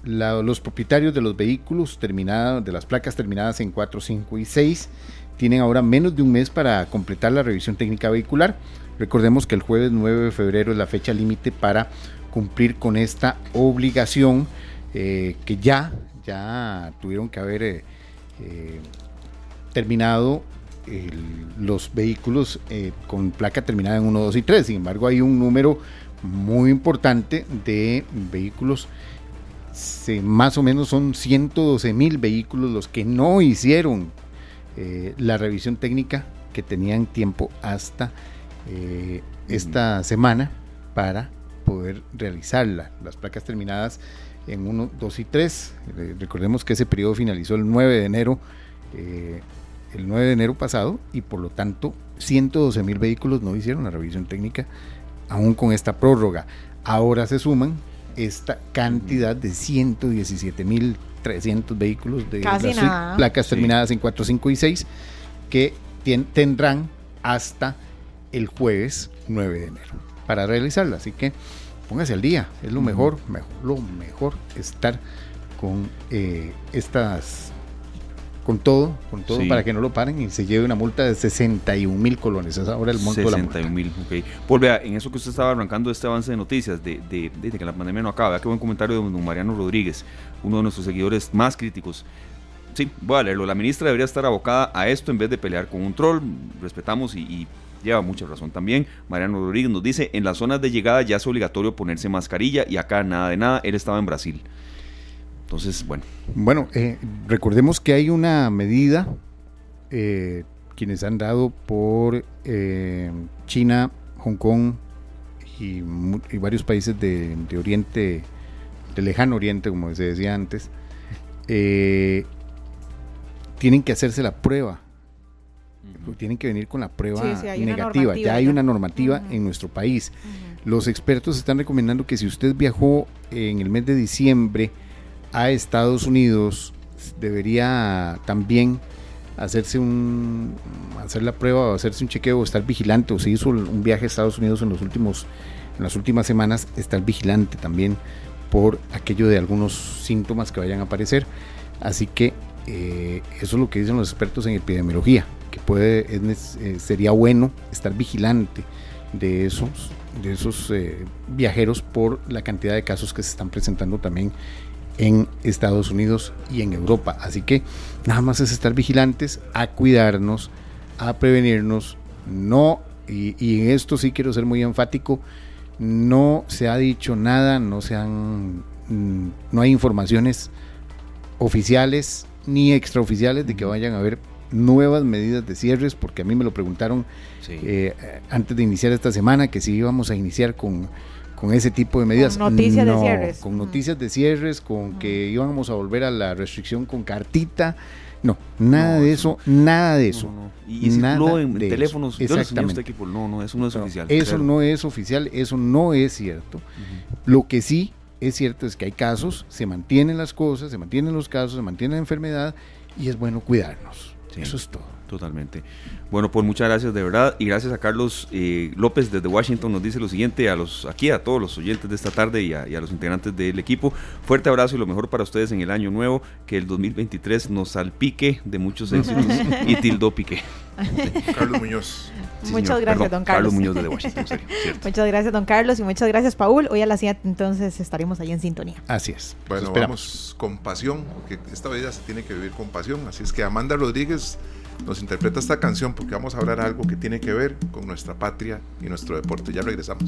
la- los propietarios de los vehículos terminados, de las placas terminadas en 4, 5 y 6, tienen ahora menos de un mes para completar la revisión técnica vehicular. Recordemos que el jueves 9 de febrero es la fecha límite para cumplir con esta obligación eh, que ya, ya tuvieron que haber eh, eh, terminado el- los vehículos eh, con placa terminada en 1, 2 y 3. Sin embargo, hay un número muy importante de vehículos. Se- más o menos son 112 mil vehículos los que no hicieron eh, la revisión técnica que tenían tiempo hasta eh, esta semana para poder realizarla. Las placas terminadas en 1, 2 y 3. Eh, recordemos que ese periodo finalizó el 9 de enero, eh, el 9 de enero pasado y por lo tanto 112 mil vehículos no hicieron la revisión técnica aún con esta prórroga. Ahora se suman esta cantidad de 117 mil 300 vehículos de nada. placas Sí. terminadas en 4, 5 y 6 que tien- tendrán hasta el jueves 9 de enero para realizarla. Así que póngase al día, es lo mejor, mejor lo mejor estar con eh, estas, con todo, con todo Sí. para que no lo paren y se lleve una multa de 61 mil colones. Es ahora el monto de la multa. 61 mil, ok. Pues vea, en eso que usted estaba arrancando este avance de noticias, de, de, de- de que la pandemia no acaba, vea qué buen comentario de don Mariano Rodríguez, uno de nuestros seguidores más críticos. Sí, voy a leerlo. La ministra debería estar abocada a esto en vez de pelear con un troll. Respetamos y, y lleva mucha razón también. Mariano Rodríguez nos dice, en las zonas de llegada ya es obligatorio ponerse mascarilla y acá nada de nada. Él estaba en Brasil. Entonces, bueno, Bueno, eh, recordemos que hay una medida eh, quienes han dado por eh, China, Hong Kong y, varios países de, de Oriente, de lejano Oriente, como se decía antes, eh, tienen que hacerse la prueba. Tienen que venir con la prueba Sí, sí, negativa. Ya hay una normativa en nuestro país. Los expertos están recomendando que si usted viajó en el mes de diciembre a Estados Unidos debería también hacerse un hacer la prueba o hacerse un chequeo o estar vigilante o se hizo un viaje a Estados Unidos en los últimos en las últimas semanas estar vigilante también por aquello de algunos síntomas que vayan a aparecer. Así que eh, eso es lo que dicen los expertos en epidemiología que puede eh, sería bueno estar vigilante de esos de esos eh, viajeros por la cantidad de casos que se están presentando también en Estados Unidos y en Europa. Así que nada más es estar vigilantes, a cuidarnos, a prevenirnos. No, y, en esto sí quiero ser muy enfático, no se ha dicho nada, no se han, mm, no hay informaciones oficiales ni extraoficiales de que vayan a haber nuevas medidas de cierres, porque a mí me lo preguntaron eh, antes de iniciar esta semana, que si íbamos a iniciar con con ese tipo de medidas. Con noticias de cierres. Con noticias de cierres, con que íbamos a volver a la restricción con cartita. No, nada de eso, nada de eso. Y, nada en teléfonos. Exactamente. equipo. No, no, eso no es oficial. Eso no es oficial, eso no es cierto. Lo que sí es cierto es que hay casos, se mantienen las cosas, se mantienen los casos, se mantiene la enfermedad y es bueno cuidarnos. Eso es todo. Totalmente. Bueno, pues muchas gracias de verdad y gracias a Carlos eh, López desde Washington nos dice lo siguiente a los aquí a todos los oyentes de esta tarde y a, los integrantes del equipo. Fuerte abrazo y lo mejor para ustedes en el año nuevo, que el 2023 nos salpique de muchos éxitos (laughs) y tildo pique. Carlos Muñoz. Muchas gracias, don Carlos. Carlos Muñoz desde Washington. (laughs) muchas gracias, don Carlos, y muchas gracias, Paul. Hoy a las 7 entonces estaremos ahí en sintonía. Así es. Bueno, vamos con pasión, porque esta vida se tiene que vivir con pasión. Así es que Amanda Rodríguez nos interpreta esta canción porque vamos a hablar algo que tiene que ver con nuestra patria y nuestro deporte. Ya regresamos.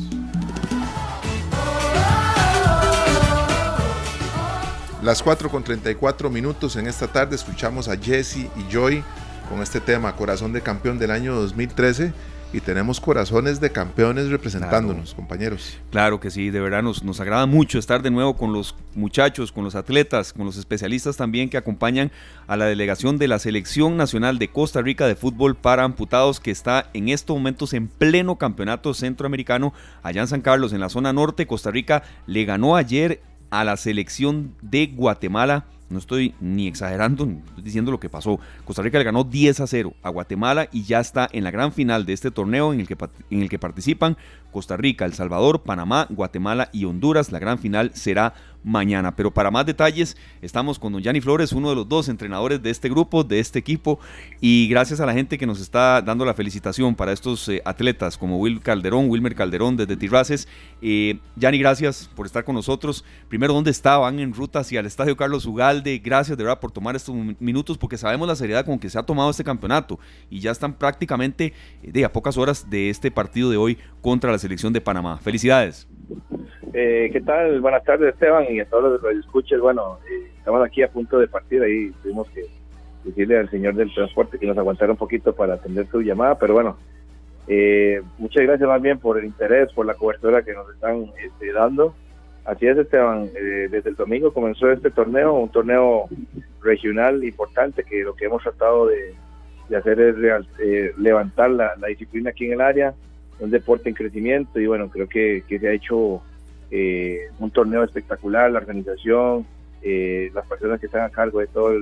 Las 4 con 34 minutos en esta tarde escuchamos a Jesse y Joy con este tema, Corazón de Campeón del año 2013 y tenemos corazones de campeones representándonos, compañeros. Claro que sí, de verdad nos, nos agrada mucho estar de nuevo con los muchachos, con los atletas, con los especialistas también que acompañan a la delegación de la Selección Nacional de Costa Rica de Fútbol para Amputados que está en estos momentos en pleno campeonato centroamericano allá en San Carlos, en la zona norte. Costa Rica le ganó ayer a la selección de Guatemala no estoy ni exagerando, estoy diciendo lo que pasó. Costa Rica le ganó 10 a 0 a Guatemala y ya está en la gran final de este torneo en el que, en el que participan Costa Rica, El Salvador, Panamá, Guatemala y Honduras. La gran final será mañana. Pero para más detalles, estamos con don Yanni Flores, uno de los dos entrenadores de este grupo, de este equipo, y gracias a la gente que nos está dando la felicitación para estos eh, atletas como Will Calderón, Wilmer Calderón desde Tirraces. Eh, Yanni, gracias por estar con nosotros. Primero, ¿dónde estaban en ruta hacia el Estadio Carlos Ugalde? Gracias de verdad por tomar estos minutos porque sabemos la seriedad con que se ha tomado este campeonato y ya están prácticamente eh, de a pocas horas de este partido de hoy contra la selección de Panamá. Felicidades. Eh, ¿Qué tal? Buenas tardes, Esteban, y a todos los escuchen. Bueno, eh, estamos aquí a punto de partir, ahí tuvimos que decirle al señor del transporte que nos aguantara un poquito para atender su llamada, pero bueno, eh, muchas gracias más bien por el interés, por la cobertura que nos están este, dando. Así es, Esteban, eh, desde el domingo comenzó este torneo, un torneo regional importante que lo que hemos tratado de, hacer es levantar la, la disciplina aquí en el área, un deporte en crecimiento y bueno, creo que, que se ha hecho eh, un torneo espectacular, la organización, eh, las personas que están a cargo de, todo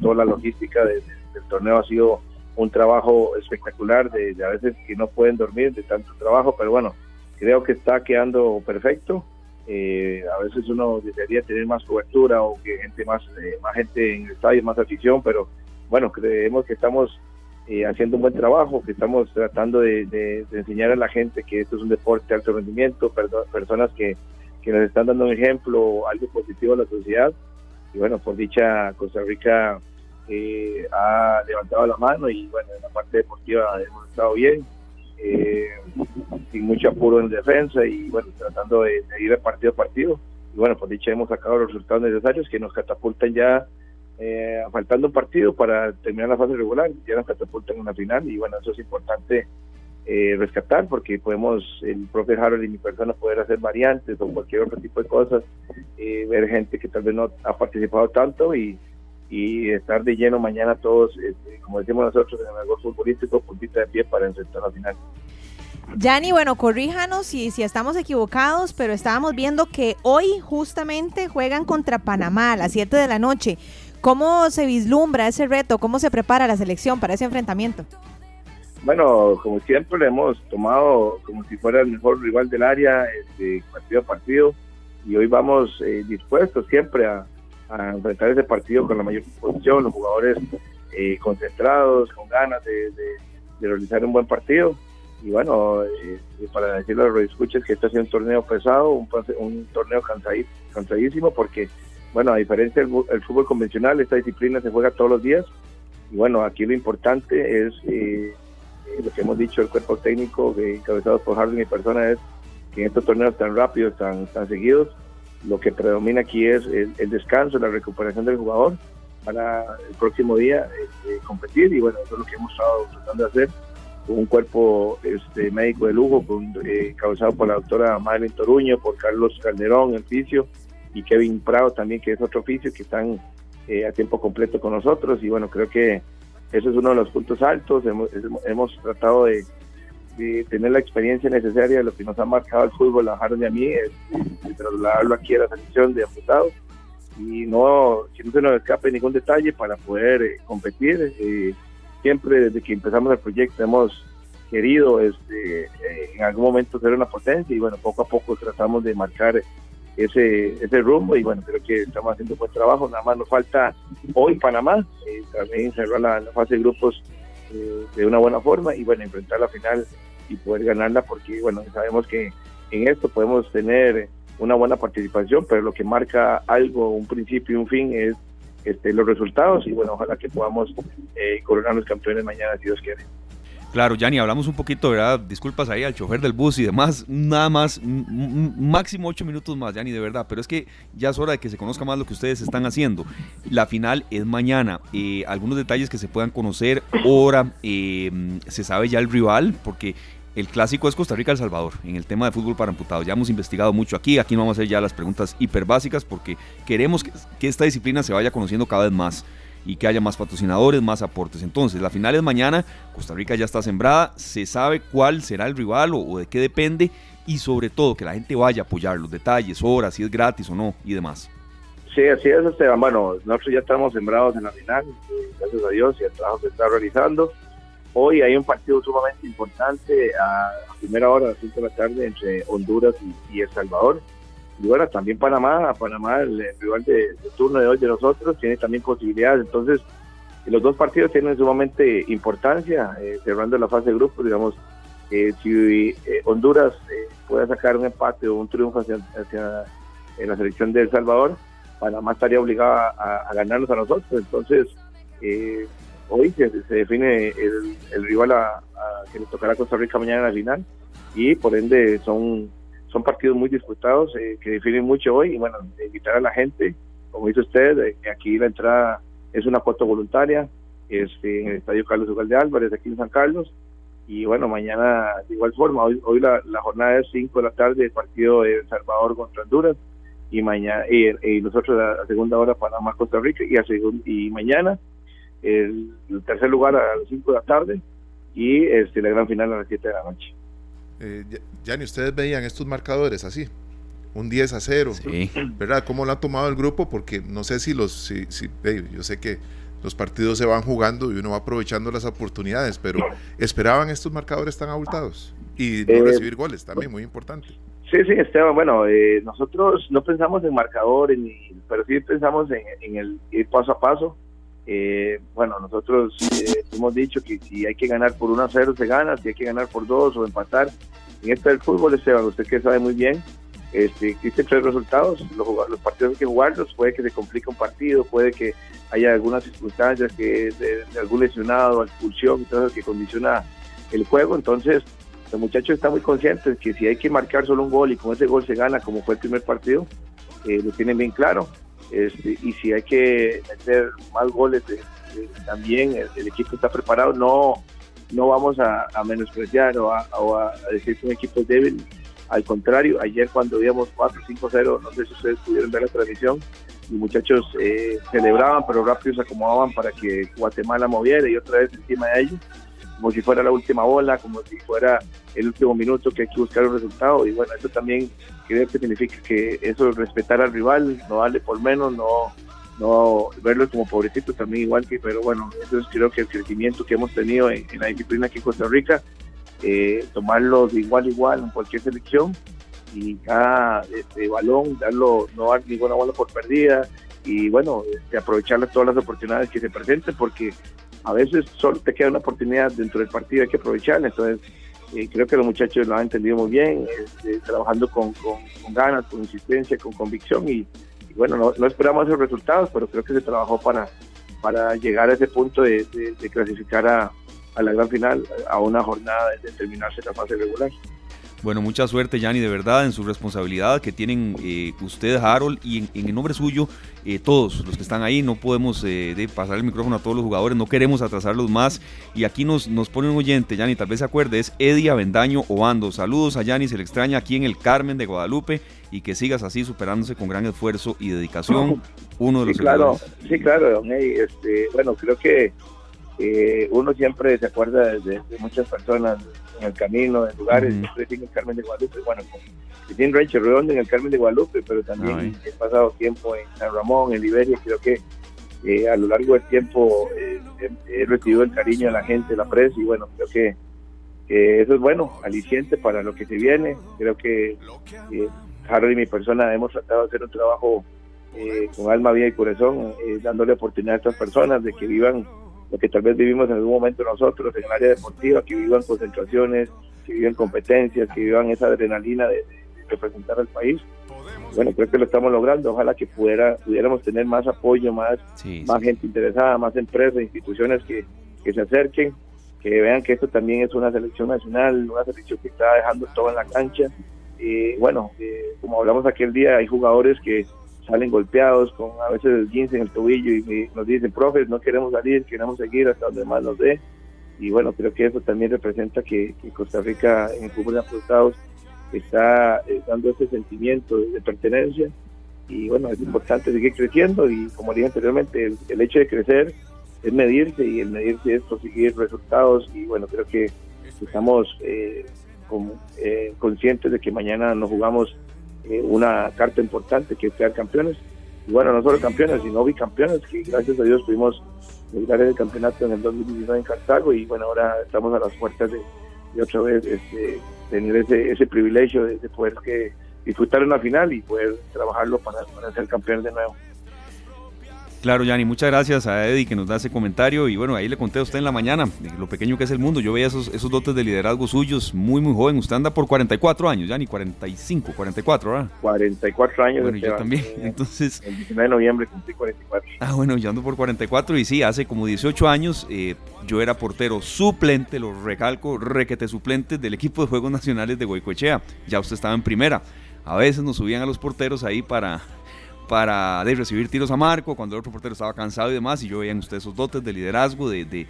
toda la logística del torneo ha sido un trabajo espectacular, de, a veces que no pueden dormir de tanto trabajo, pero bueno, creo que está quedando perfecto. Eh, a veces uno desearía tener más cobertura o que gente más, más gente en el estadio, más afición, pero bueno, creemos que estamos haciendo un buen trabajo, que estamos tratando de, enseñar a la gente que esto es un deporte de alto rendimiento, personas que, que nos están dando un ejemplo, algo positivo a la sociedad. Y bueno, por dicha, Costa Rica eh, ha levantado la mano y bueno, en la parte deportiva hemos estado bien, eh, sin mucho apuro en defensa y bueno, tratando de, ir de partido a partido. Y bueno, por dicha hemos sacado los resultados necesarios que nos catapultan ya eh, faltando un partido para terminar la fase regular, ya nos catapultan en una final y bueno, eso es importante eh, rescatar porque podemos, el propio Harold y mi persona, poder hacer variantes o cualquier otro tipo de cosas, eh, ver gente que tal vez no ha participado tanto y, y estar de lleno mañana todos, este, como decimos nosotros en el algo futbolístico, puntita de pie para enfrentar la final. Yanni, bueno, corríjanos si, si estamos equivocados, pero estábamos viendo que hoy justamente juegan contra Panamá a las 7 de la noche. ¿Cómo se vislumbra ese reto? ¿Cómo se prepara la selección para ese enfrentamiento? Bueno, como siempre, hemos tomado como si fuera el mejor rival del área, este, partido a partido, y hoy vamos eh, dispuestos siempre a, enfrentar ese partido con la mayor disposición, los jugadores eh, concentrados, con ganas de, realizar un buen partido. Y bueno, eh, para decirle a los escuches que este ha sido un torneo pesado, un, un torneo cansadísimo, porque, bueno, a diferencia del fútbol convencional, esta disciplina se juega todos los días. Y bueno, aquí lo importante es lo que hemos dicho el cuerpo técnico encabezado por Harden y persona es que en estos torneos tan rápidos, tan, tan seguidos, lo que predomina aquí es el, descanso, la recuperación del jugador para el próximo día este, competir y bueno, eso es lo que hemos estado tratando de hacer con un cuerpo este, médico de lujo, con, eh, encabezado por la doctora Madeline Toruño, por Carlos Calderón, el oficio, y Kevin Prado también, que es otro oficio, que están eh, a tiempo completo con nosotros y bueno, creo que eso es uno de los puntos altos. Hemos, tratado de, tener la experiencia necesaria de lo que nos ha marcado el fútbol, a Harold y a mí, es, trasladarlo aquí a la selección de amputados y no que no se nos escape ningún detalle para poder eh, competir. Eh, siempre desde que empezamos el proyecto hemos querido este, eh, en algún momento ser una potencia y bueno, poco a poco tratamos de marcar ese, ese rumbo y bueno, creo que estamos haciendo buen trabajo, nada más nos falta hoy Panamá, eh, también cerrar la, fase de grupos eh, de una buena forma y bueno, enfrentar la final y poder ganarla porque bueno, sabemos que en esto podemos tener una buena participación, pero lo que marca algo, un principio y un fin es este, los resultados y bueno, ojalá que podamos eh, coronar los campeones mañana si Dios quiere. Claro, Yanni, hablamos un poquito, ¿verdad? Disculpas ahí al chofer del bus y demás. Nada más, máximo ocho minutos más, Yanni, de verdad. Pero es que ya es hora de que se conozca más lo que ustedes están haciendo. La final es mañana. Eh, algunos detalles que se puedan conocer, hora, eh, se sabe ya el rival, porque el clásico es Costa Rica-El Salvador en el tema de fútbol para amputados. Ya hemos investigado mucho aquí. Aquí no vamos a hacer ya las preguntas hiper básicas porque queremos que esta disciplina se vaya conociendo cada vez más y que haya más patrocinadores, más aportes. Entonces, la final es mañana, Costa Rica ya está sembrada, se sabe cuál será el rival o, de qué depende y sobre todo que la gente vaya a apoyar los detalles, horas, si es gratis o no y demás. Sí, así es, Esteban. Bueno, nosotros ya estamos sembrados en la final, gracias a Dios, y el trabajo se está realizando. Hoy hay un partido sumamente importante a primera hora, a las 5 de la tarde, entre Honduras y El Salvador y bueno, también Panamá, Panamá, el, rival de, turno de hoy de nosotros, tiene también posibilidades. Entonces, los dos partidos tienen sumamente importancia, eh, cerrando la fase de grupos, digamos, eh, si eh, Honduras puede sacar un empate o un triunfo hacia, la selección de El Salvador, Panamá estaría obligada a, ganarnos a nosotros. Entonces, hoy se, define el, rival a, que le tocará a Costa Rica mañana en la final y por ende son son partidos muy disputados eh, que definen mucho hoy y bueno, invitar a la gente, como dice usted, que aquí la entrada es una cuota voluntaria este, en el Estadio Carlos Ugalde Álvarez, aquí en San Carlos, y bueno, mañana de igual forma, hoy, hoy la, jornada es 5 de la tarde, el partido de El Salvador contra Honduras, y mañana y, nosotros a, segunda hora Panamá Costa Rica y a y mañana el, tercer lugar a las 5 de la tarde y este la gran final a las 7 de la noche. Eh, ya, ni ustedes veían estos marcadores así, un 10 a 0, ¿verdad? ¿Cómo lo ha tomado el grupo? Porque no sé si los, si, si, yo sé que los partidos se van jugando y uno va aprovechando las oportunidades, pero ¿esperaban estos marcadores tan abultados? Y no eh, recibir goles también, muy importante. Sí, sí, Esteban, bueno, eh, nosotros no pensamos en marcadores, pero sí pensamos en, en el ir paso a paso. Eh, bueno, nosotros eh, hemos dicho que si hay que ganar por 1 a 0 se gana, si hay que ganar por 2 o empatar. En esto del fútbol, Esteban, usted que sabe muy bien, este, existen tres resultados. Los, partidos hay que jugarlos, puede que se complique un partido, puede que haya algunas circunstancias que de, algún lesionado, expulsión, todo que condiciona el juego. Entonces, los muchachos están muy conscientes que si hay que marcar solo un gol y con ese gol se gana, como fue el primer partido, eh, lo tienen bien claro. Este, y si hay que meter más goles, también el, equipo está preparado. No, no vamos a, menospreciar o a, decir que un equipo es débil. Al contrario, ayer cuando íbamos 4-5-0, no sé si ustedes pudieron ver la transmisión, los muchachos eh, celebraban, pero rápido se acomodaban para que Guatemala moviera y otra vez encima de ellos como si fuera la última bola, como si fuera el último minuto que hay que buscar un resultado. Y bueno, eso también creo que significa que eso respetar al rival, no darle por menos, no, no verlos como pobrecitos también igual que, pero bueno, eso es creo que el crecimiento que hemos tenido en, la disciplina aquí en Costa Rica, eh, tomarlos de igual igual en cualquier selección y cada este, balón, darlo, no dar ninguna bola por perdida y bueno, este, aprovechar todas las oportunidades que se presenten porque a veces solo te queda una oportunidad dentro del partido, hay que aprovecharla, entonces eh, creo que los muchachos lo han entendido muy bien, este, trabajando con, ganas, con insistencia, con convicción y, bueno, no, esperamos esos resultados, pero creo que se trabajó para, para llegar a ese punto de, clasificar a, la gran final, a una jornada de terminarse la fase regular. Bueno, mucha suerte, Yanni, de verdad, en su responsabilidad que tienen eh, ustedes, Harold, y en, el nombre suyo, eh, todos los que están ahí. No podemos eh, pasar el micrófono a todos los jugadores, no queremos atrasarlos más. Y aquí nos, nos pone un oyente, Yanni, tal vez se acuerde, es Eddie Avendaño Obando. Saludos a Yanni, se le extraña aquí en el Carmen de Guadalupe y que sigas así superándose con gran esfuerzo y dedicación. (laughs) Uno de los sí, claro, sí, claro, don este, bueno, creo que uno siempre se acuerda de muchas personas en el camino, en lugares, en el Carmen de Guadalupe, bueno, con Rachel Redondo en el Carmen de Guadalupe, pero también he pasado tiempo en San Ramón, en Liberia, creo que eh, a lo largo del tiempo eh, he, recibido el cariño de la gente, la prensa, y bueno, creo que eso es bueno, aliciente para lo que se viene, creo que eh, Harold y mi persona hemos tratado de hacer un trabajo eh, con alma, vida y corazón, dándole oportunidad a estas personas de que vivan lo que tal vez vivimos en algún momento nosotros en el área deportiva, que vivan concentraciones, que vivan competencias, que vivan esa adrenalina de, representar al país. Bueno, creo que lo estamos logrando. Ojalá que pudiera, pudiéramos tener más apoyo, más, más gente interesada, más empresas, instituciones que, que se acerquen, que vean que esto también es una selección nacional, una selección que está dejando todo en la cancha. Y bueno, eh, como hablamos aquel día, hay jugadores que salen golpeados con a veces el 15 en el tobillo y nos dicen, profe, no queremos salir, queremos seguir hasta donde más nos dé. Y bueno, creo que eso también representa que, Costa Rica en el fútbol de apostados está eh, dando ese sentimiento de, pertenencia. Y bueno, es importante seguir creciendo y como dije anteriormente, el, hecho de crecer es medirse y el medirse es conseguir resultados y bueno, creo que estamos eh, eh, conscientes de que mañana nos jugamos eh, una carta importante que es quedar campeones. Y bueno, no solo campeones, sino bicampeones, que gracias a Dios pudimos lograr el campeonato en el 2019 en Cartago y bueno, ahora estamos a las puertas de, otra vez este, tener ese, ese privilegio de, poder que disfrutar una final y poder trabajarlo para, para ser campeón de nuevo. Claro, Yanni, muchas gracias a Eddie que nos da ese comentario. Y bueno, ahí le conté a usted en la mañana lo pequeño que es el mundo. Yo veía esos, esos dotes de liderazgo suyos, muy, muy joven. Usted anda por 44 años, Yanni, 45, 44, ¿verdad? 44 años. Bueno, yo también. (laughs) Entonces. El 19 de noviembre cumplí 44. Ah, bueno, yo ando por 44 y sí, hace como 18 años eh, yo era portero suplente, lo recalco, requete suplente del equipo de Juegos Nacionales de Goicoechea. Ya usted estaba en primera. A veces nos subían a los porteros ahí para para de recibir tiros a Marco cuando el otro portero estaba cansado y demás. Y yo veía en usted esos dotes de liderazgo, de,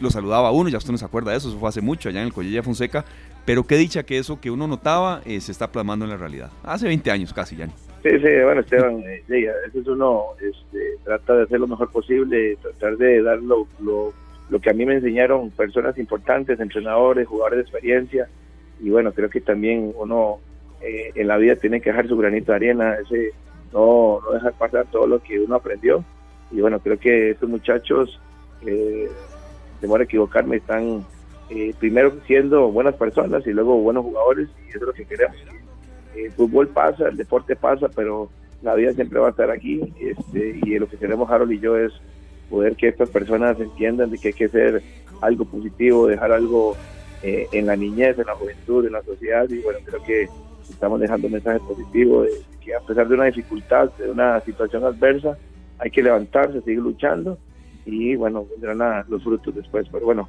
lo saludaba a uno, ya usted no se acuerda de eso, eso fue hace mucho allá en el Collella Fonseca. Pero qué dicha que eso que uno notaba eh, se está plasmando en la realidad. Hace 20 años casi, ya. Sí, sí, bueno, Esteban, eh, eso es uno, este, trata de hacer lo mejor posible, tratar de dar lo, lo, que a mí me enseñaron personas importantes, entrenadores, jugadores de experiencia. Y bueno, creo que también uno eh, en la vida tiene que dejar su granito de arena, ese no, no dejar pasar todo lo que uno aprendió. Y bueno, creo que estos muchachos, eh, de equivocarme, están eh, primero siendo buenas personas y luego buenos jugadores, y eso es lo que queremos. El fútbol pasa, el deporte pasa, pero la vida siempre va a estar aquí. Este, y lo que queremos, Harold y yo, es poder que estas personas entiendan de que hay que hacer algo positivo, dejar algo eh, en la niñez, en la juventud, en la sociedad. Y bueno, creo que estamos dejando un mensaje positivo de que a pesar de una dificultad, de una situación adversa, hay que levantarse, seguir luchando y bueno, vendrán los frutos después. Pero bueno,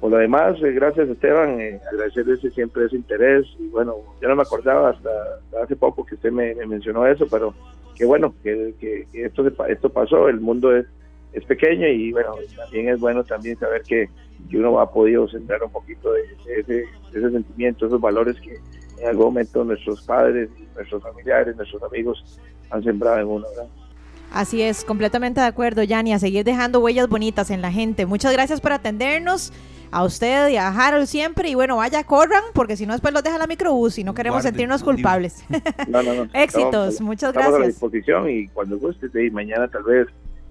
por lo demás, eh, gracias Esteban, eh, agradecerles siempre ese interés y bueno, yo no me acordaba hasta, hace poco que usted me, mencionó eso, pero qué bueno que, que, esto, esto pasó, el mundo es, es pequeño y bueno, también es bueno también saber que, que uno ha podido centrar un poquito de, ese, de ese sentimiento, esos valores que en algún momento nuestros padres, nuestros familiares, nuestros amigos han sembrado en uno. Así es, completamente de acuerdo, Yanni, a seguir dejando huellas bonitas en la gente. Muchas gracias por atendernos. a usted y a Harold siempre. Y bueno, vaya, corran, porque si no, después los deja la microbús y no queremos sentirnos culpables. No, no, no. (laughs) Éxitos, muchas estamos gracias. a disposición y cuando guste, y mañana tal vez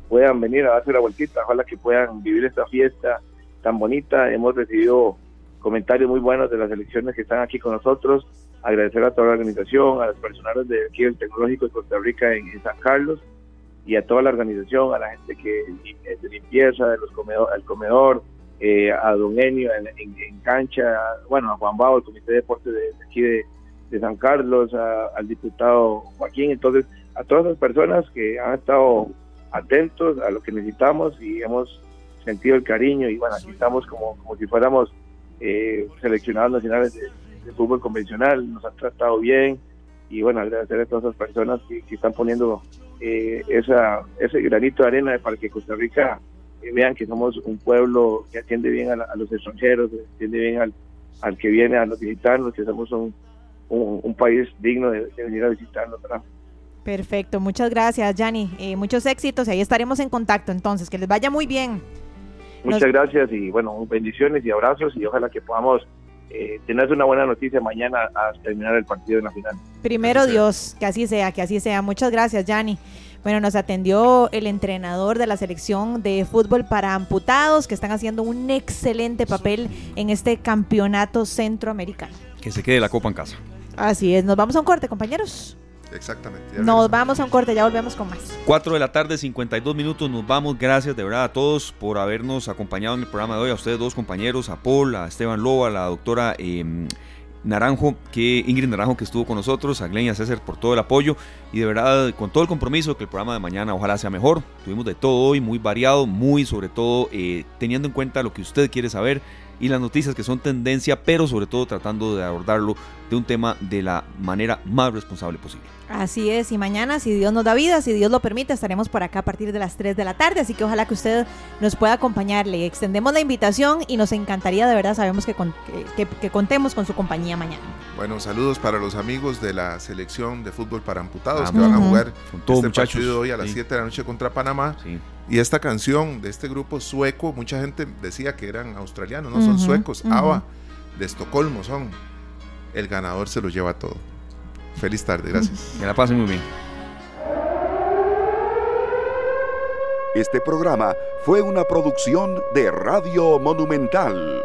puedan venir a darse la vueltita. Ojalá que puedan vivir esta fiesta tan bonita. Hemos recibido comentarios muy buenos de las elecciones que están aquí con nosotros. Agradecer a toda la organización, a los personales de aquí del Tecnológico de Costa Rica en, San Carlos y a toda la organización, a la gente que de limpieza, de los comedor, al comedor, eh, a Don Enio en, cancha, bueno, a Juan Bau, el Comité de Deportes de, aquí de, de, San Carlos, a, al diputado Joaquín, entonces a todas las personas que han estado atentos a lo que necesitamos y hemos sentido el cariño y bueno, aquí estamos como, como si fuéramos eh, seleccionados nacionales de, de, fútbol convencional, nos han tratado bien y bueno, agradecer a todas esas personas que, que están poniendo eh, esa, ese granito de arena para que Costa Rica eh, vean que somos un pueblo que atiende bien a, la, a los extranjeros, que atiende bien al, al, que viene a los visitarnos, que somos un, un, un país digno de, de, venir a visitarnos. ¿verdad? Perfecto, muchas gracias, Yanni. Eh, muchos éxitos y ahí estaremos en contacto entonces. Que les vaya muy bien. Muchas Nos... gracias y bueno, bendiciones y abrazos y ojalá que podamos eh, tener una buena noticia mañana a terminar el partido en la final. Primero Dios, que así sea, que así sea. Muchas gracias, Yanni. Bueno, nos atendió el entrenador de la selección de fútbol para amputados, que están haciendo un excelente papel en este campeonato centroamericano. Que se quede la copa en casa. Así es, nos vamos a un corte, compañeros. Exactamente. Nos vamos a un corte, ya volvemos con más. 4 de la tarde, 52 minutos, nos vamos. Gracias de verdad a todos por habernos acompañado en el programa de hoy. A ustedes dos compañeros, a Paul, a Esteban Loba, a la doctora eh, Naranjo, que Ingrid Naranjo que estuvo con nosotros, a Glenn y a César por todo el apoyo y de verdad con todo el compromiso que el programa de mañana ojalá sea mejor. Tuvimos de todo hoy, muy variado, muy sobre todo eh, teniendo en cuenta lo que usted quiere saber y las noticias que son tendencia, pero sobre todo tratando de abordarlo de un tema de la manera más responsable posible. Así es, y mañana, si Dios nos da vida, si Dios lo permite, estaremos por acá a partir de las 3 de la tarde, así que ojalá que usted nos pueda acompañar. Le extendemos la invitación y nos encantaría, de verdad, sabemos que, con, que, que, que contemos con su compañía mañana. Bueno, saludos para los amigos de la selección de fútbol para amputados ah, que van a jugar con todo, este muchachos. partido hoy a las sí. 7 de la noche contra Panamá. Sí. Y esta canción de este grupo sueco, mucha gente decía que eran australianos, no uh -huh, son suecos, uh -huh. ABBA, de Estocolmo son. El ganador se lo lleva todo. Feliz tarde, gracias. Que la pasen muy bien. Este programa fue una producción de Radio Monumental.